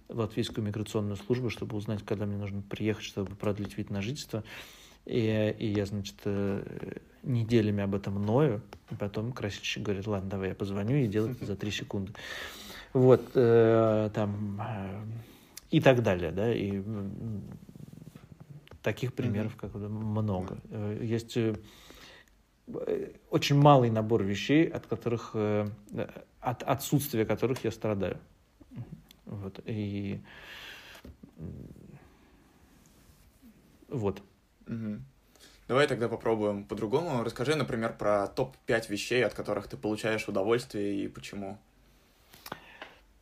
в Латвийскую миграционную службу, чтобы узнать, когда мне нужно приехать, чтобы продлить вид на жительство. И, и я, значит, э, неделями об этом ною, и потом красильщик говорит, ладно, давай я позвоню и делаю это за три секунды. Вот, э, там, э, и так далее, да, и таких примеров как много. Есть очень малый набор вещей, от которых, э, от отсутствия которых я страдаю. Вот. И вот. Угу. Давай тогда попробуем по-другому. Расскажи, например, про топ-5 вещей, от которых ты получаешь удовольствие и почему.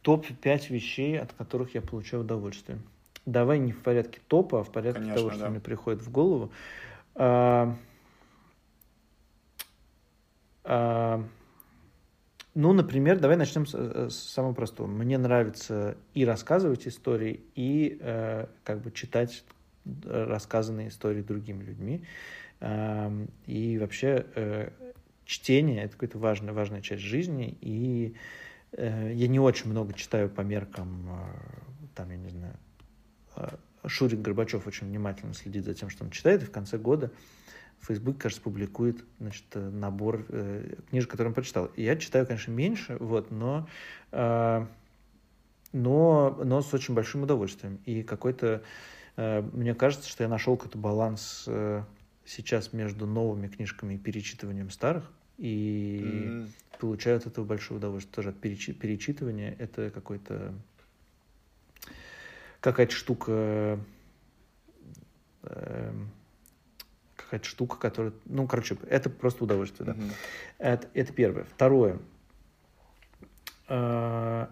Топ-5 вещей, от которых я получаю удовольствие. Давай не в порядке топа, а в порядке Конечно, того, что да. мне приходит в голову. Ну, например, давай начнем с, э, с самого простого. Мне нравится и рассказывать истории, и э, как бы читать рассказанные истории другими людьми. Э, и вообще э, чтение это какая-то важная, важная часть жизни. И э, я не очень много читаю по меркам, э, там, я не знаю, э, Шурик Горбачев очень внимательно следит за тем, что он читает, и в конце года Facebook, кажется, публикует значит, э, набор э, книжек, которые он прочитал. Я читаю, конечно, меньше, вот, но, э, но, но с очень большим удовольствием. И какой-то, э, мне кажется, что я нашел какой-то баланс э, сейчас между новыми книжками и перечитыванием старых. И mm-hmm. получаю от этого большое удовольствие. Тоже от перечи- перечитывания это какой-то какая-то штука э, какая-то штука, которая... Ну, короче, это просто удовольствие, да. Mm-hmm. Это, это первое. Второе. Э,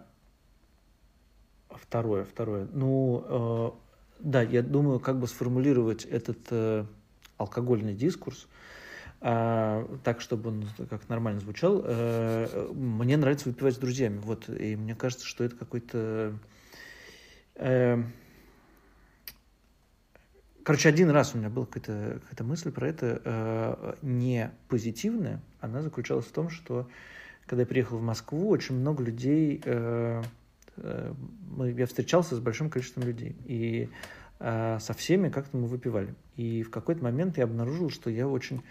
второе, второе. Ну, э, да, я думаю, как бы сформулировать этот э, алкогольный дискурс, так, чтобы он как нормально звучал. Мне нравится выпивать с друзьями. Вот, и мне кажется, что это какой-то Короче, один раз у меня была какая-то какая мысль про это э, не позитивная. Она заключалась в том, что когда я приехал в Москву, очень много людей... Э, э, я встречался с большим количеством людей. И э, со всеми как-то мы выпивали. И в какой-то момент я обнаружил, что я очень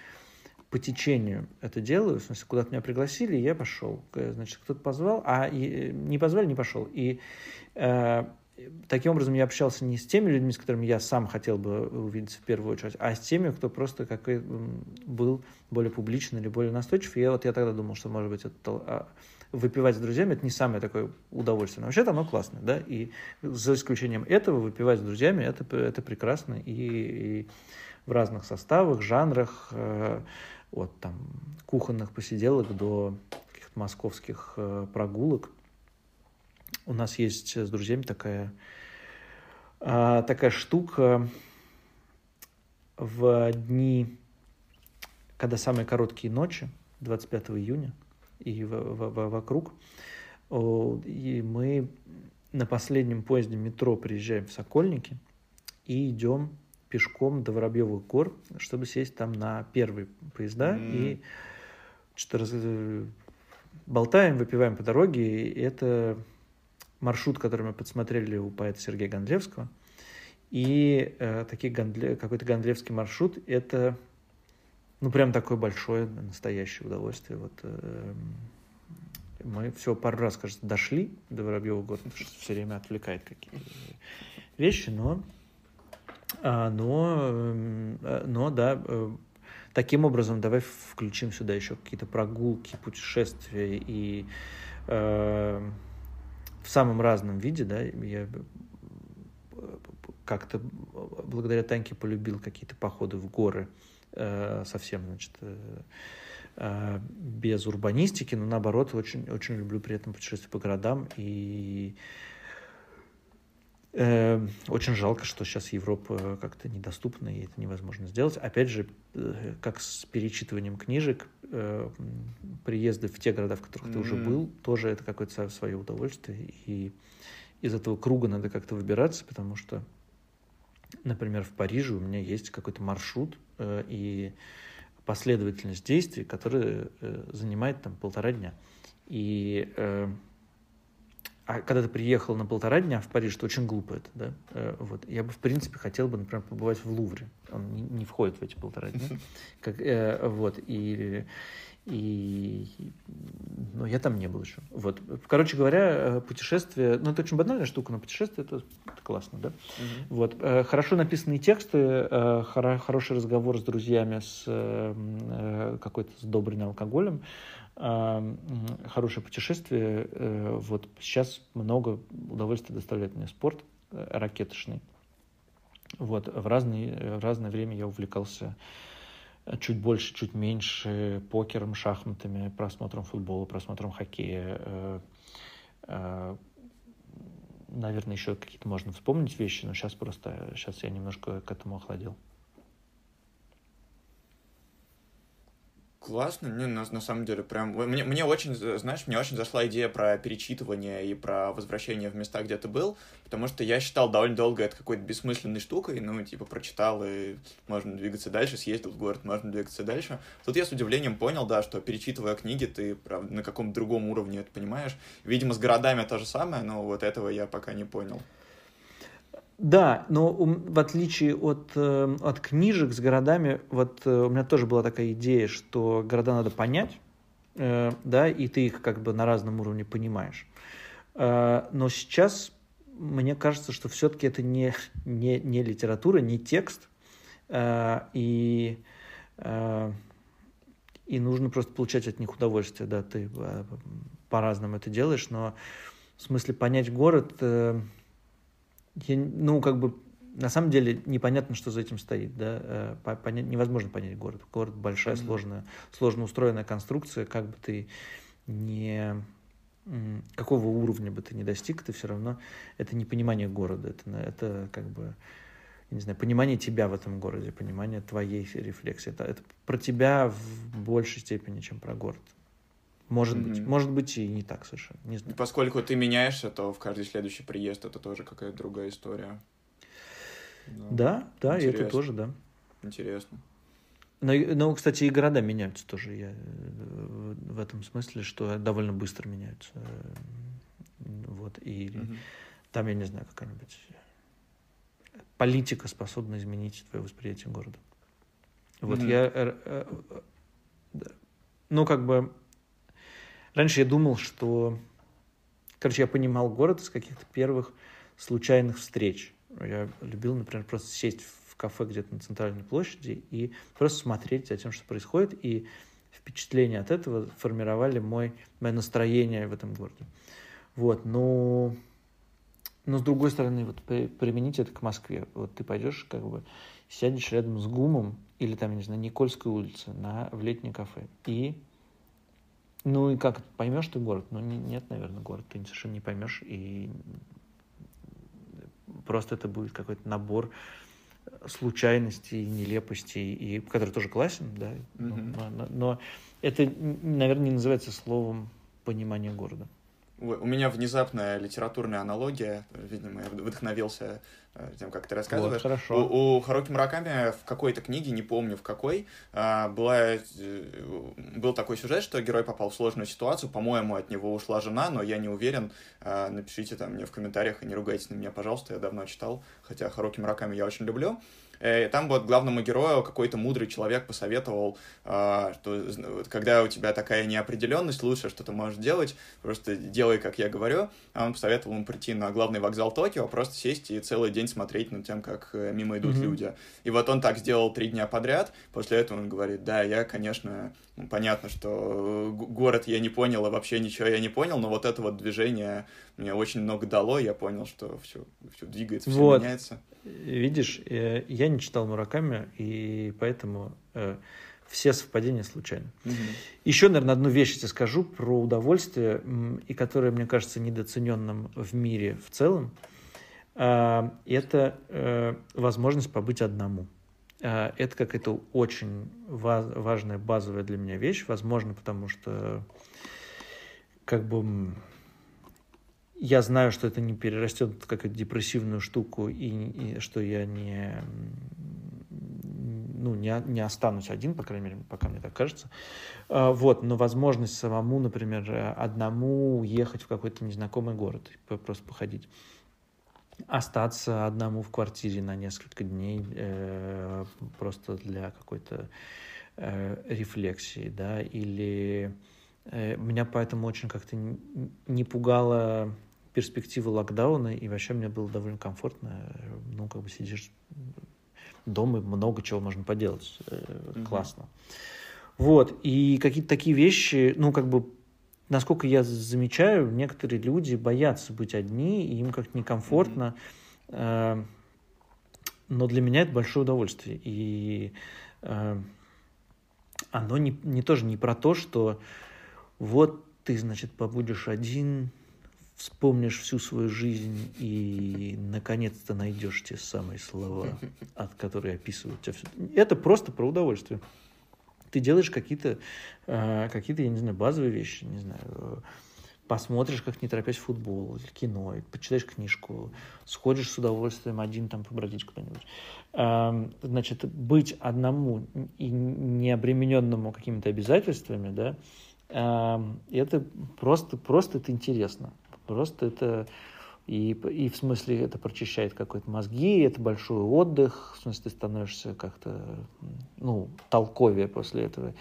по течению это делаю, в смысле, куда-то меня пригласили, и я пошел. Значит, кто-то позвал, а не позвали, не пошел. И э, таким образом я общался не с теми людьми, с которыми я сам хотел бы увидеться в первую очередь, а с теми, кто просто какой был более публичный или более настойчив. И вот я тогда думал, что, может быть, это, а, выпивать с друзьями – это не самое такое удовольствие. Но вообще-то оно классное, да, и за исключением этого выпивать с друзьями – это, это прекрасно. И, и в разных составах, жанрах, э, от там кухонных посиделок до каких-то московских э, прогулок – у нас есть с друзьями такая, а, такая штука в дни, когда самые короткие ночи, 25 июня и в, в, в, вокруг, и мы на последнем поезде метро приезжаем в Сокольники и идем пешком до Воробьевых гор, чтобы сесть там на первые поезда mm. и что-то раз... болтаем, выпиваем по дороге, и это маршрут, который мы подсмотрели у поэта Сергея Гондлевского. И э, такие Гондле... какой-то гондлевский маршрут – это, ну, прям такое большое, настоящее удовольствие. Вот э, мы всего пару раз, кажется, дошли до Воробьева города, потому что все время отвлекает какие-то вещи, но, а, но, э, но да, э, таким образом давай включим сюда еще какие-то прогулки, путешествия и э, в самом разном виде, да, я как-то благодаря Таньке полюбил какие-то походы в горы э, совсем, значит, э, э, без урбанистики, но наоборот очень, очень люблю при этом путешествовать по городам и очень жалко, что сейчас Европа как-то недоступна, и это невозможно сделать. Опять же, э, как с перечитыванием книжек, э, приезды в те города, в которых mm-hmm. ты уже был, тоже это какое-то свое удовольствие. И из этого круга надо как-то выбираться, потому что, например, в Париже у меня есть какой-то маршрут, э, и последовательность действий, которая э, занимает там полтора дня. И э, а когда ты приехал на полтора дня в Париж, это очень глупо это, да? Э, вот. Я бы, в принципе, хотел бы, например, побывать в Лувре. Он не, не входит в эти полтора дня. Как, э, вот. И, и, но я там не был еще. Вот. Короче говоря, путешествие, ну, это очень банальная штука, но путешествие это, это классно, да? Mm-hmm. Вот. Э, хорошо написанные тексты, э, хоро, хороший разговор с друзьями, с э, какой-то сдобренным алкоголем, хорошее путешествие. Вот сейчас много удовольствия доставляет мне спорт ракеточный. Вот. В, разные, в разное время я увлекался чуть больше, чуть меньше покером, шахматами, просмотром футбола, просмотром хоккея. Э, э, наверное, еще какие-то можно вспомнить вещи, но сейчас просто, сейчас я немножко к этому охладел. Классно, мне на, на самом деле прям... Мне, мне очень, знаешь, мне очень зашла идея про перечитывание и про возвращение в места, где ты был, потому что я считал довольно долго это какой-то бессмысленной штукой, ну, типа, прочитал, и можно двигаться дальше, съездил в город, можно двигаться дальше. Тут я с удивлением понял, да, что перечитывая книги, ты, правда, на каком-то другом уровне это понимаешь. Видимо, с городами то же самое, но вот этого я пока не понял. Да, но в отличие от, э, от книжек с городами, вот э, у меня тоже была такая идея, что города надо понять, э, да, и ты их как бы на разном уровне понимаешь. Но сейчас мне кажется, что все-таки это не, не, не литература, не текст, и, и нужно просто получать от них удовольствие, да, ты по-разному это делаешь, но в смысле понять город я, ну, как бы, на самом деле непонятно, что за этим стоит, да, э, понять, невозможно понять город. Город большая, mm-hmm. сложная, сложно устроенная конструкция, как бы ты не какого уровня бы ты ни достиг, ты все равно это не понимание города, это, это как бы, я не знаю, понимание тебя в этом городе, понимание твоей рефлексии. Это, это про тебя в большей степени, чем про город. Может mm-hmm. быть, может быть и не так совершенно. Не знаю. Поскольку ты меняешься, то в каждый следующий приезд это тоже какая-то другая история. Да, да, да и это тоже, да. Интересно. Но, но, кстати, и города меняются тоже. Я э, в этом смысле, что довольно быстро меняются. Вот. И угу. там, я не знаю, какая-нибудь политика способна изменить твое восприятие города. Вот угу. я... Э, э, ну, как бы Раньше я думал, что... Короче, я понимал город из каких-то первых случайных встреч. Я любил, например, просто сесть в кафе где-то на центральной площади и просто смотреть за тем, что происходит, и впечатления от этого формировали мой, мое настроение в этом городе. Вот, но, но с другой стороны, вот применить это к Москве. Вот ты пойдешь, как бы, сядешь рядом с ГУМом или там, не знаю, Никольской улице на, в летнее кафе, и ну и как, поймешь ты город? Ну не, нет, наверное, город ты совершенно не поймешь, и просто это будет какой-то набор случайностей, нелепостей, и, который тоже классен, да, mm-hmm. но, но, но это, наверное, не называется словом понимание города. У меня внезапная литературная аналогия, видимо, я вдохновился э, тем, как ты рассказываешь. Вот, хорошо. У, у Харуки Мураками в какой-то книге, не помню в какой, а, была, э, был такой сюжет, что герой попал в сложную ситуацию, по-моему, от него ушла жена, но я не уверен. Напишите там мне в комментариях и не ругайтесь на меня, пожалуйста, я давно читал, хотя Харуки Мураками я очень люблю. Э, там вот главному герою какой-то мудрый человек посоветовал, а, что когда у тебя такая неопределенность, лучше что ты можешь делать, просто делай, как я говорю. А он посоветовал ему прийти на главный вокзал Токио, просто сесть и целый день смотреть на тем, как э, мимо идут mm-hmm. люди. И вот он так сделал три дня подряд. После этого он говорит, да, я, конечно, ну, понятно, что город я не понял, и вообще ничего я не понял, но вот это вот движение мне очень много дало, я понял, что все, все двигается, все вот. меняется. Видишь, э, я не читал Мураками, и поэтому э, все совпадения случайны. Угу. Еще, наверное, одну вещь я скажу про удовольствие, и которое, мне кажется, недооцененным в мире в целом. А, это э, возможность побыть одному. А, это какая-то очень важная, базовая для меня вещь. Возможно, потому что как бы я знаю, что это не перерастет какую-то депрессивную штуку, и, и что я не, ну, не, не останусь один, по крайней мере, пока мне так кажется. А, вот, но возможность самому, например, одному уехать в какой-то незнакомый город, просто походить остаться одному в квартире на несколько дней э, просто для какой-то э, рефлексии, да, или э, меня поэтому очень как-то не пугало перспективы локдауна, и вообще мне было довольно комфортно. Ну, как бы сидишь дома, много чего можно поделать. Mm-hmm. Классно. Вот, и какие-то такие вещи, ну, как бы, насколько я замечаю, некоторые люди боятся быть одни, и им как-то некомфортно. Mm-hmm. Но для меня это большое удовольствие. И э, оно не, не тоже не про то, что вот ты, значит, побудешь один, вспомнишь всю свою жизнь и наконец-то найдешь те самые слова, от которых описывают тебя все. Это просто про удовольствие. Ты делаешь какие-то, э, какие-то, я не знаю, базовые вещи, не знаю, посмотришь, как не торопясь футбол или кино, почитаешь книжку, сходишь с удовольствием один там побродить куда-нибудь. Э, значит, быть одному и не обремененному какими-то обязательствами, да, э, это просто, просто это интересно. Просто это и, и в смысле это прочищает какой-то мозги, это большой отдых, в смысле ты становишься как-то, ну, толковее после этого.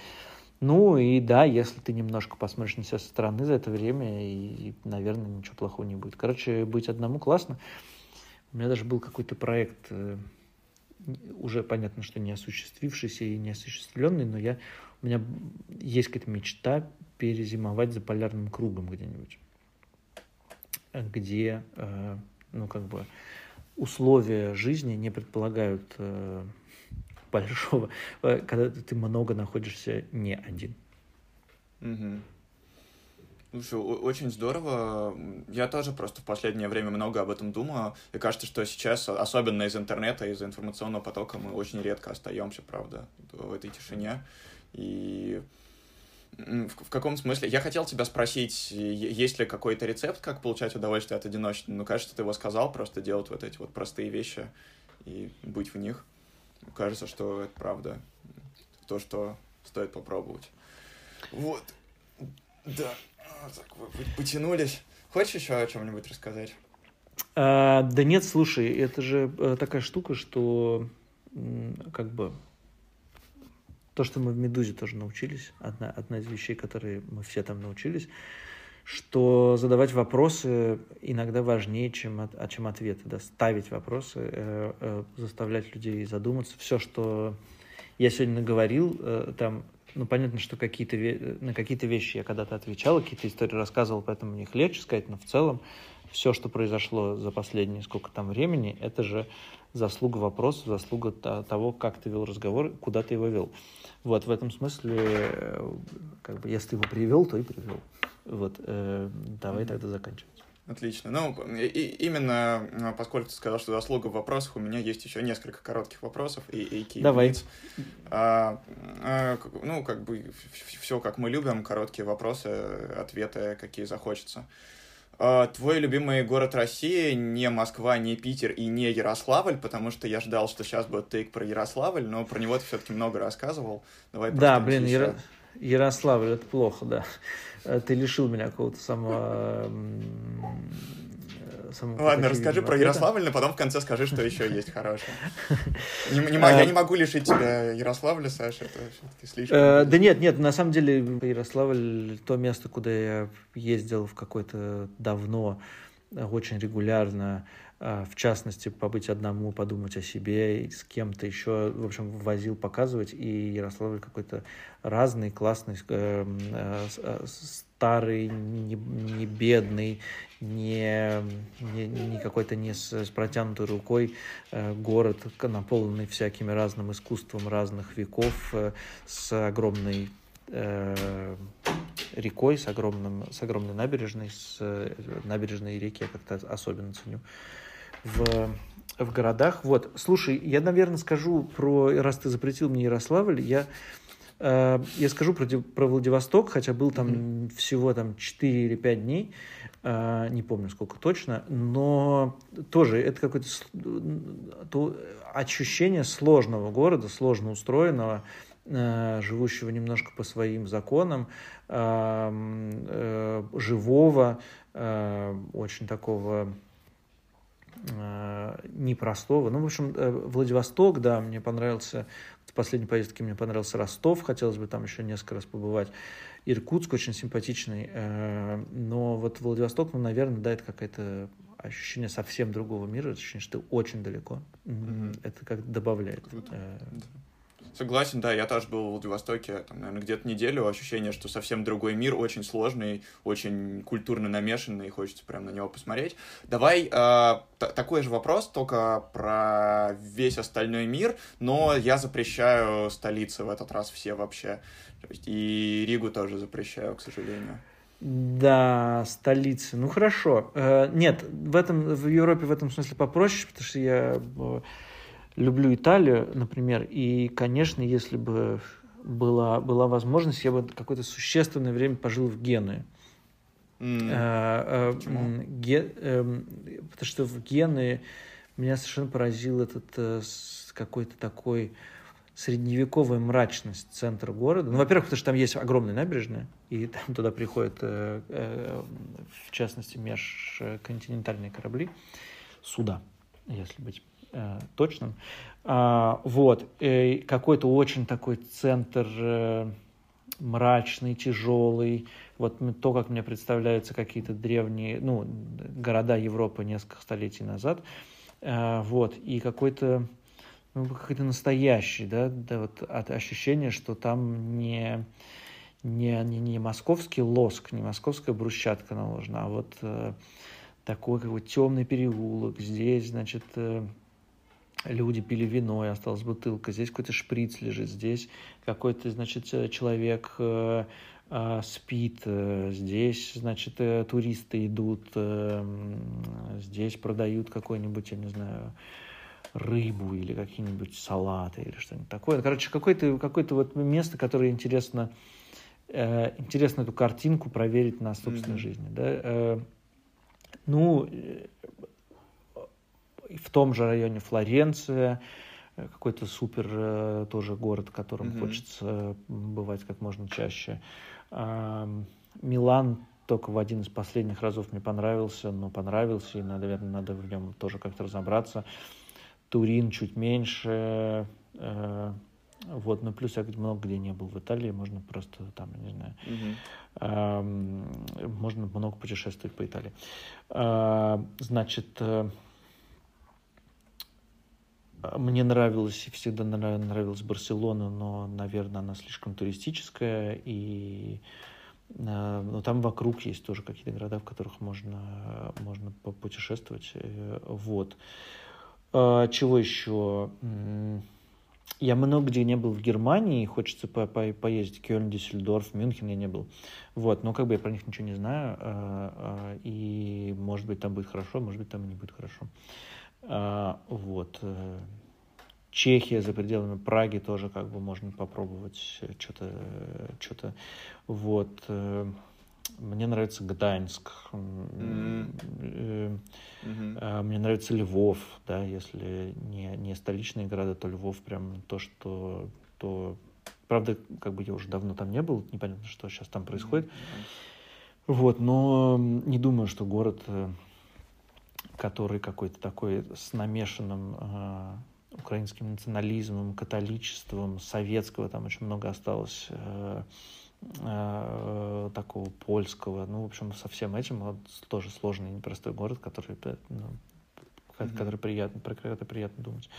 Ну и да, если ты немножко посмотришь на себя со стороны за это время, и, и наверное, ничего плохого не будет. Короче, быть одному классно. У меня даже был какой-то проект, э, уже понятно, что не осуществившийся и не осуществленный, но я, у меня есть какая-то мечта перезимовать за полярным кругом где-нибудь где, э, ну, как бы, условия жизни не предполагают э, большого, э, когда ты много находишься не один. Угу. Слушай, очень здорово. Я тоже просто в последнее время много об этом думаю. И кажется, что сейчас, особенно из интернета, из информационного потока, мы очень редко остаемся, правда, в этой тишине. И в, в каком смысле? Я хотел тебя спросить, есть ли какой-то рецепт, как получать удовольствие от одиночества? Ну, кажется, ты его сказал, просто делать вот эти вот простые вещи и быть в них. Кажется, что это правда. То, что стоит попробовать. Вот. Да. Так, вы потянулись. Хочешь еще о чем-нибудь рассказать? А, да нет, слушай, это же э, такая штука, что как бы то, что мы в «Медузе» тоже научились, одна, одна из вещей, которые мы все там научились, что задавать вопросы иногда важнее, чем, а чем ответы. Да? Ставить вопросы, э, э, заставлять людей задуматься. Все, что я сегодня наговорил, э, там, ну, понятно, что какие-то, на какие-то вещи я когда-то отвечал, какие-то истории рассказывал, поэтому мне их легче сказать, но в целом все, что произошло за последние сколько там времени, это же заслуга вопроса, заслуга того, как ты вел разговор, куда ты его вел. Вот, в этом смысле, э, как бы, если ты его привел, то и привел. Вот, э, давай тогда заканчивать. Отлично. Ну, и, именно э, поскольку ты сказал, что заслуга в вопросах, у меня есть еще несколько коротких вопросов и, и Давай. А, а, ну, как бы все, как мы любим, короткие вопросы, ответы, какие захочется. Твой любимый город России не Москва, не Питер и не Ярославль, потому что я ждал, что сейчас будет тейк про Ярославль, но про него ты все-таки много рассказывал. Давай Да, блин, Яро... Ярославль, это плохо, да. Ты лишил меня какого-то самого самого Ладно, расскажи про Ярославль, но потом в конце скажи, что еще есть хорошее. Я а, не могу лишить тебя Ярославля, Саша, это все-таки слишком. Э, да нет, нет, на самом деле Ярославль то место, куда я ездил в какой-то давно, очень регулярно, а, в частности, побыть одному, подумать о себе, с кем-то еще, в общем, возил показывать, и Ярославль какой-то разный, классный, э, э, старый, не, не бедный, не, не, не какой-то не с, с протянутой рукой э, город, наполненный всякими разным искусством разных веков, с огромной рекой, с, огромным, с огромной набережной, с набережной реки я как-то особенно ценю в, в городах. Вот, слушай, я, наверное, скажу про, раз ты запретил мне Ярославль, я, э, я скажу про, про Владивосток, хотя был там mm-hmm. всего там 4 или 5 дней, э, не помню сколько точно, но тоже это какое-то то, ощущение сложного города, сложно устроенного, э, живущего немножко по своим законам, э, э, живого, э, очень такого Э, непростого. Ну, в общем, э, Владивосток, да, мне понравился, последней поездке мне понравился Ростов, хотелось бы там еще несколько раз побывать. Иркутск очень симпатичный, э, но вот Владивосток, ну, наверное, да, это какое-то ощущение совсем другого мира, ощущение, что ты очень далеко. Mm-hmm. Это как добавляет. Круто. Согласен, да, я тоже был в Владивостоке, там, наверное, где-то неделю, ощущение, что совсем другой мир, очень сложный, очень культурно намешанный, и хочется прям на него посмотреть. Давай э, такой же вопрос, только про весь остальной мир, но я запрещаю столицы в этот раз все вообще, и Ригу тоже запрещаю, к сожалению. Да, столицы. Ну хорошо. Э, нет, в этом в Европе в этом смысле попроще, потому что я э, люблю Италию, например, и, конечно, если бы была, была возможность, я бы какое-то существенное время пожил в Генуе. Mm. А, а, ге, а, потому что в Генуе меня совершенно поразил этот какой-то такой средневековая мрачность центра города. Ну, во-первых, потому что там есть огромная набережная, и там туда приходят, э, э, в частности, межконтинентальные корабли, суда, если быть э, точным. А, вот. И какой-то очень такой центр э, мрачный, тяжелый. Вот то, как мне представляются какие-то древние, ну, города Европы несколько столетий назад. А, вот. И какой-то ну, какой-то настоящий, да, да, вот от ощущения, что там не, не, не, не московский лоск, не московская брусчатка наложена, а вот э, такой как бы темный переулок. Здесь, значит, э, люди пили вино, и осталась бутылка, здесь какой-то шприц лежит, здесь какой-то, значит, человек э, э, спит, э, здесь, значит, э, туристы идут, э, здесь продают какой-нибудь, я не знаю, рыбу или какие-нибудь салаты или что-нибудь такое. Короче, какое-то какое вот место, которое интересно, э, интересно эту картинку проверить на собственной mm-hmm. жизни. Да? Э, ну, в том же районе Флоренция, э, какой-то супер э, тоже город, в котором mm-hmm. хочется бывать как можно чаще. Милан только в один из последних разов мне понравился, но понравился, и, наверное, надо в нем тоже как-то разобраться. Турин чуть меньше, э, вот, ну плюс я много где не был в Италии, можно просто там, не знаю, mm-hmm. можно много путешествовать по Италии. Значит, мне нравилась и всегда нравилась Барселона, но, наверное, она слишком туристическая, и э, но там вокруг есть тоже какие-то города, в которых можно, можно путешествовать. Э, вот. А, чего еще? Я много где не был в Германии, хочется по -по поездить. Кёльн, Дюссельдорф, Мюнхен я не был. Вот, но как бы я про них ничего не знаю, а, а, и может быть там будет хорошо, может быть там не будет хорошо. А, вот. Э, Чехия за пределами Праги тоже как бы можно попробовать что-то, что-то, вот. Э, мне нравится Гданьск. Mm-hmm. Мне нравится Львов, да, если не, не столичные города, то Львов прям то, что... То... Правда, как бы я уже давно там не был, непонятно, что сейчас там происходит. Mm-hmm. Вот, но не думаю, что город, э, который какой-то такой с намешанным э, украинским национализмом, католичеством, советского, там очень много осталось э, э, такого польского. Ну, в общем, со всем этим вот, тоже сложный и непростой город, который, ну, mm-hmm. который приятно, про который приятно думать.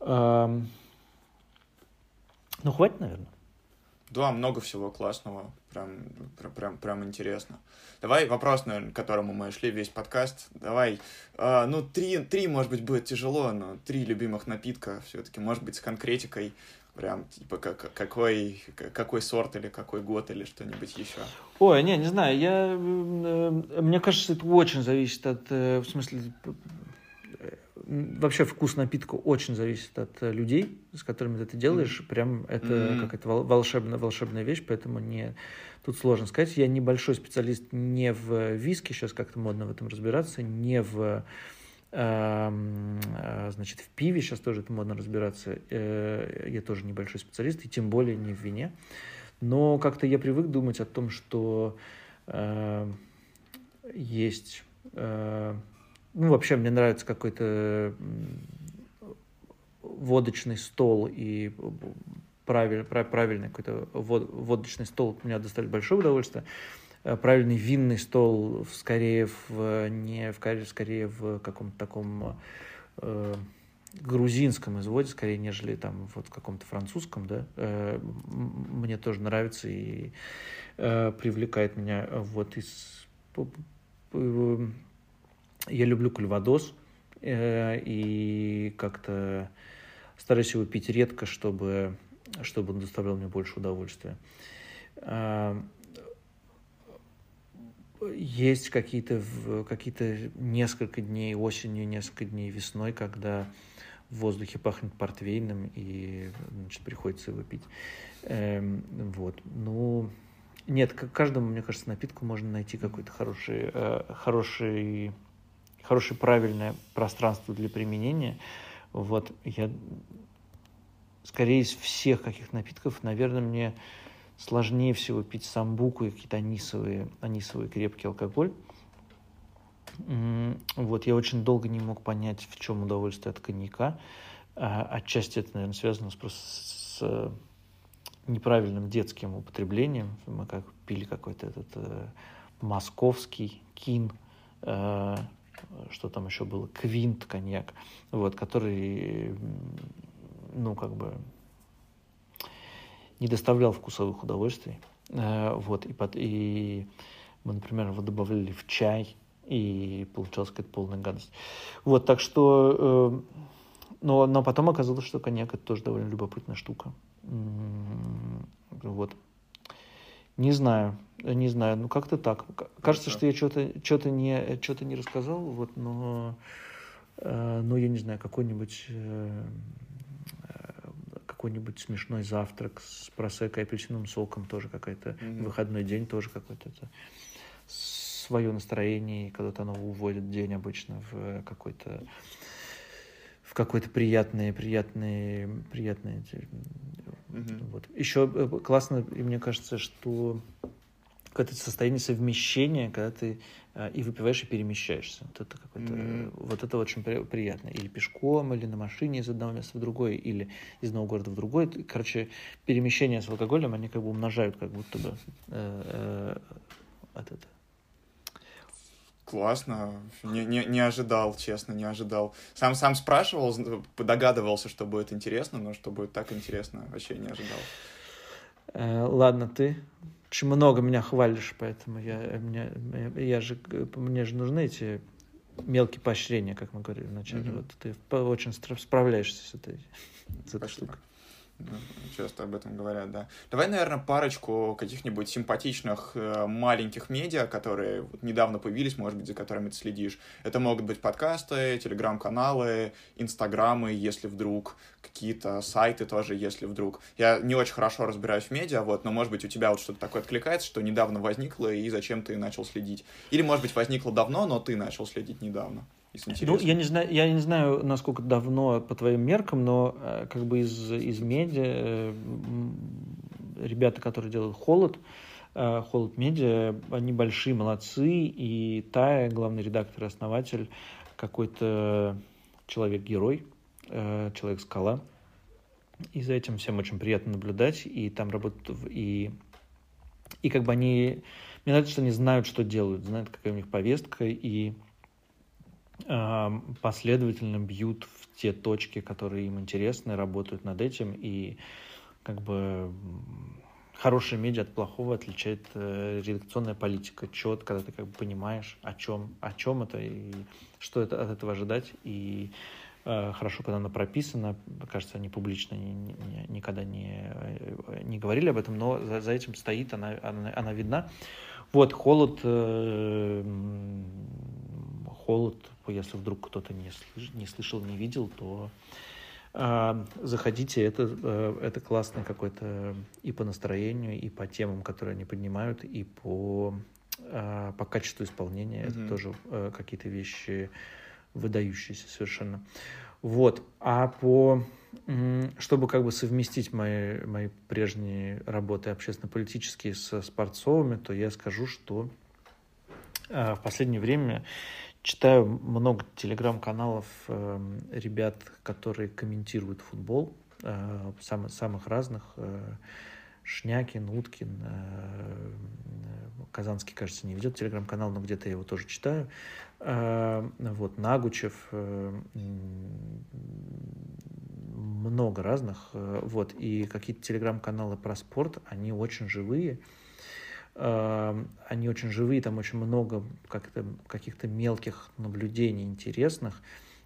Эм, ну, хватит, наверное. Да, много всего классного, прям, прям, прям интересно. Давай вопрос, наверное, к которому мы шли весь подкаст. Давай, э, ну, три, три, может быть, будет тяжело, но три любимых напитка все-таки, может быть, с конкретикой, прям, типа, как, какой, какой сорт или какой год или что-нибудь еще. Ой, не, не знаю, я, э, мне кажется, это очень зависит от, э, в смысле, вообще вкус напитка очень зависит от э, людей, с которыми ты это делаешь. Mm-hmm. Прям это mm-hmm. какая-то волшебная, волшебная вещь, поэтому не... тут сложно сказать. Я небольшой специалист не в виске, сейчас как-то модно в этом разбираться, не в эм, э, значит, в пиве сейчас тоже это модно разбираться. Э, я тоже небольшой специалист, и тем более не в вине. Но как-то я привык думать о том, что есть ну, вообще мне нравится какой-то водочный стол и правиль, правильный какой-то водочный стол меня доставляет большое удовольствие. Э, правильный винный стол скорее в не в скорее в каком-то таком э, грузинском изводе, скорее, нежели там вот в каком-то французском, да, э, мне тоже нравится и э, привлекает меня вот из я люблю кальвадос э, и как-то стараюсь его пить редко, чтобы, чтобы он доставлял мне больше удовольствия. Э, есть какие-то какие несколько дней осенью, несколько дней весной, когда в воздухе пахнет портвейном, и значит, приходится его пить. Эм, вот. Ну, нет, к каждому, мне кажется, напитку можно найти какой-то хороший, э, хороший хорошее правильное пространство для применения. Вот я скорее из всех каких напитков, наверное, мне сложнее всего пить самбуку и какие-то анисовые, анисовый крепкий алкоголь. Вот, я очень долго не мог понять, в чем удовольствие от коньяка. А, отчасти это, наверное, связано с, просто с неправильным детским употреблением. Мы как пили какой-то этот э, московский кин, э, что там еще было, квинт коньяк, вот, который, ну, как бы не доставлял вкусовых удовольствий. Э, вот, и, под, и мы, например, его добавляли в чай, и получалась какая-то полная гадость. Вот, так что... Э, но, но потом оказалось, что коньяк это тоже довольно любопытная штука. Вот. Не знаю, не знаю, ну как-то так. Кажется, что я что-то что не, что не рассказал, вот, но, э, но я не знаю, какой-нибудь э, какой-нибудь смешной завтрак с просекой апельсиновым соком тоже какой-то mm-hmm. выходной день тоже какой-то это свое настроение, когда-то оно уводит день обычно в какой-то в какой-то приятный, приятный, приятный Угу. Вот. Еще э, классно, и мне кажется, что какое-то состояние совмещения, когда ты э, и выпиваешь, и перемещаешься. Вот это какое-то, mm-hmm. вот это очень при, приятно. Или пешком, или на машине из одного места в другое, или из одного города в другой. Короче, перемещения с алкоголем, они как бы умножают как будто бы э, э, от этого. Классно. Не, не, не ожидал, честно, не ожидал. Сам сам спрашивал, догадывался, что будет интересно, но что будет так интересно, вообще не ожидал. Э, ладно, ты очень много меня хвалишь, поэтому я, меня, я же, мне же нужны эти мелкие поощрения, как мы говорили вначале. Mm-hmm. Вот ты очень справляешься с этой, с этой штукой. Часто об этом говорят, да. Давай, наверное, парочку каких-нибудь симпатичных э, маленьких медиа, которые недавно появились, может быть, за которыми ты следишь. Это могут быть подкасты, телеграм-каналы, инстаграмы, если вдруг, какие-то сайты тоже, если вдруг. Я не очень хорошо разбираюсь в медиа, вот, но, может быть, у тебя вот что-то такое откликается, что недавно возникло, и зачем ты начал следить. Или, может быть, возникло давно, но ты начал следить недавно. Ну, я не знаю, я не знаю, насколько давно по твоим меркам, но э, как бы из, из медиа э, ребята, которые делают холод, э, холод медиа, они большие молодцы, и Тая, главный редактор и основатель, какой-то человек-герой, человек-скала. И за этим всем очень приятно наблюдать, и там работают, и, и как бы они, мне нравится, что они знают, что делают, знают, какая у них повестка, и последовательно бьют в те точки, которые им интересны, работают над этим, и как бы хорошее медиа от плохого отличает э, редакционная политика, четко, когда ты как бы понимаешь, о чем, о чем это и что это, от этого ожидать, и э, хорошо, когда она прописана, кажется, они публично не, не, никогда не, э, не говорили об этом, но за, за этим стоит, она, она, она видна. Вот, холод, э, холод если вдруг кто-то не, слыш, не слышал, не видел, то э, заходите, это, э, это классный какой-то и по настроению, и по темам, которые они поднимают, и по, э, по качеству исполнения. Mm-hmm. Это тоже э, какие-то вещи выдающиеся совершенно. Вот. А по чтобы как бы совместить мои, мои прежние работы общественно-политические со спортсовыми, то я скажу, что э, в последнее время Читаю много телеграм-каналов э, ребят, которые комментируют футбол, э, самых, самых разных. Э, Шнякин, Уткин, э, Казанский, кажется, не ведет телеграм-канал, но где-то я его тоже читаю. Э, вот, Нагучев, э, много разных. Э, вот, и какие-то телеграм-каналы про спорт, они очень живые. Они очень живые, там очень много как-то, каких-то мелких наблюдений интересных,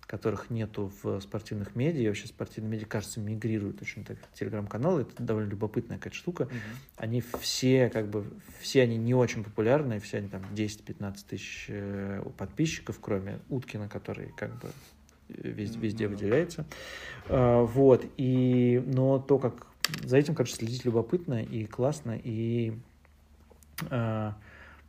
которых нету в спортивных медиа. И вообще спортивные медиа, кажется, мигрируют очень так. Телеграм-каналы, это довольно любопытная какая-то штука. Uh-huh. Они все, как бы, все они не очень популярные, все они там 10-15 тысяч э, подписчиков, кроме Уткина, который как бы везде, везде uh-huh. выделяется. А, вот, и, но то, как за этим, конечно, следить любопытно и классно, и Э,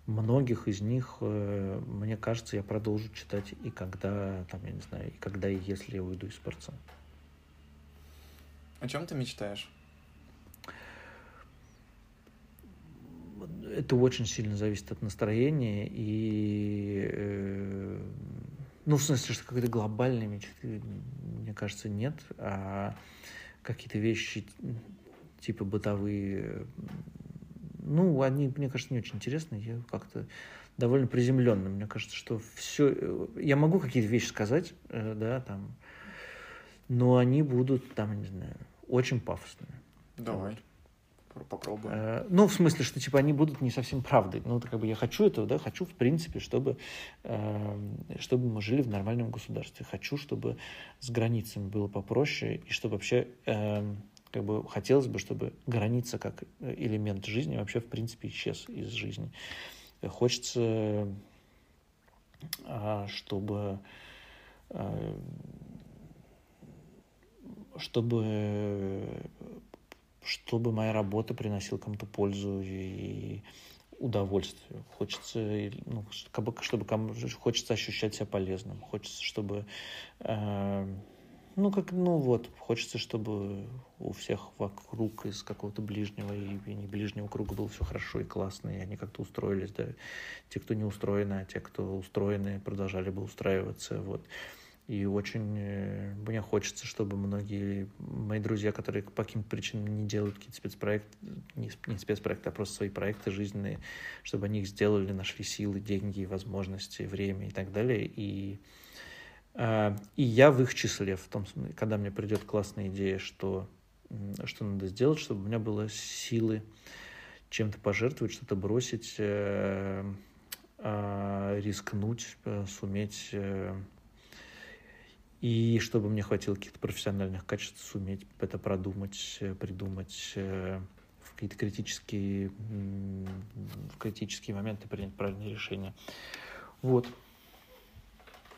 многих из них, э, мне кажется, я продолжу читать и когда, там, я не знаю, и когда и если я уйду из спорта. О чем ты мечтаешь? Это очень сильно зависит от настроения и э, ну, в смысле, что какой-то глобальной мечты, мне кажется, нет, а какие-то вещи типа бытовые ну, они, мне кажется, не очень интересные. Я как-то довольно приземленно. Мне кажется, что все... Э, я могу какие-то вещи сказать, э, да, там, но они будут, там, не знаю, очень пафосные. Давай. Вот попробуем. Э, ну, в смысле, что типа они будут не совсем правдой. Ну, как бы я хочу этого, да, хочу, в принципе, чтобы, чтобы мы жили в нормальном государстве. Хочу, чтобы с границами было попроще, и чтобы вообще как бы хотелось бы, чтобы граница как элемент жизни вообще в принципе исчез из жизни. Хочется, а, чтобы а, чтобы чтобы моя работа приносила кому-то пользу и удовольствие. Хочется, ну, чтобы, чтобы хочется ощущать себя полезным. Хочется, чтобы э, ну, как, ну вот, хочется, чтобы у всех вокруг из какого-то ближнего и не ближнего круга было все хорошо и классно, и они как-то устроились, да. Те, кто не устроены, а те, кто устроены, продолжали бы устраиваться, вот. И очень э, мне хочется, чтобы многие мои друзья, которые по каким-то причинам не делают какие-то спецпроекты, не, не спецпроекты, а просто свои проекты жизненные, чтобы они их сделали, нашли силы, деньги, возможности, время и так далее. И и я в их числе, в том когда мне придет классная идея, что, что надо сделать, чтобы у меня было силы чем-то пожертвовать, что-то бросить, э, а, рискнуть, э, суметь. Э. и чтобы мне хватило каких-то профессиональных качеств суметь это продумать, придумать, в какие-то критические, в критические моменты принять правильные решения. Вот.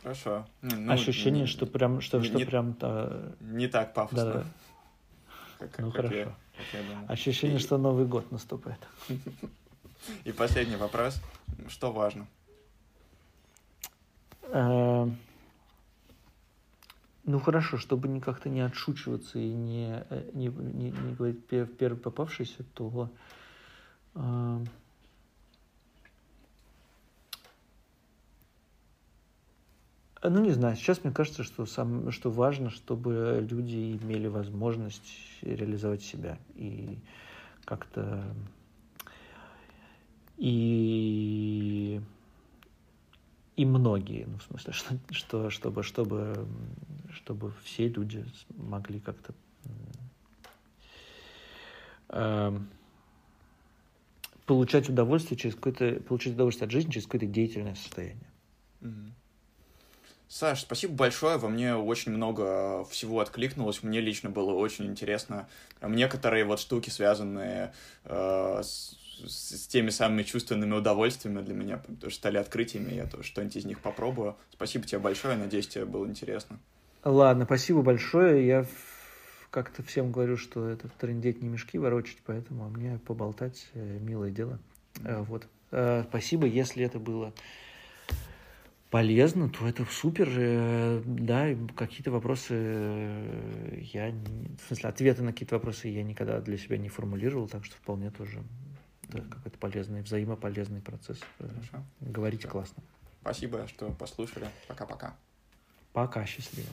Хорошо. Ну, Ощущение, не, что прям, что, не, что прям... А... Не так пафосно. Да, да. Как, ну, как хорошо. Я, как я Ощущение, и... что Новый год наступает. И последний вопрос. Что важно? Э, ну хорошо, чтобы не как-то не отшучиваться и не, э, не, не, не говорить первый попавшийся, то э, ну не знаю, сейчас мне кажется, что, сам, что важно, чтобы люди имели возможность реализовать себя и как-то и и многие, ну, в смысле, что, что чтобы, чтобы, чтобы все люди могли как-то э, получать удовольствие через какое-то, получать удовольствие от жизни через какое-то деятельное состояние. Mm-hmm. Саш, спасибо большое. Во мне очень много всего откликнулось. Мне лично было очень интересно. Некоторые вот штуки, связанные э, с с, теми самыми чувственными удовольствиями для меня, что стали открытиями, я тоже что-нибудь из них попробую. Спасибо тебе большое, надеюсь, тебе было интересно. Ладно, спасибо большое. Я как-то всем говорю, что это трендеть не мешки ворочать, поэтому а мне поболтать э, милое дело. Mm-hmm. Вот. Э, спасибо, если это было полезно, то это супер. Да, какие-то вопросы я... В смысле, ответы на какие-то вопросы я никогда для себя не формулировал, так что вполне тоже это какой-то полезный, взаимополезный процесс. Хорошо. Говорить Все. классно. Спасибо, что послушали. Пока-пока. Пока, счастливо.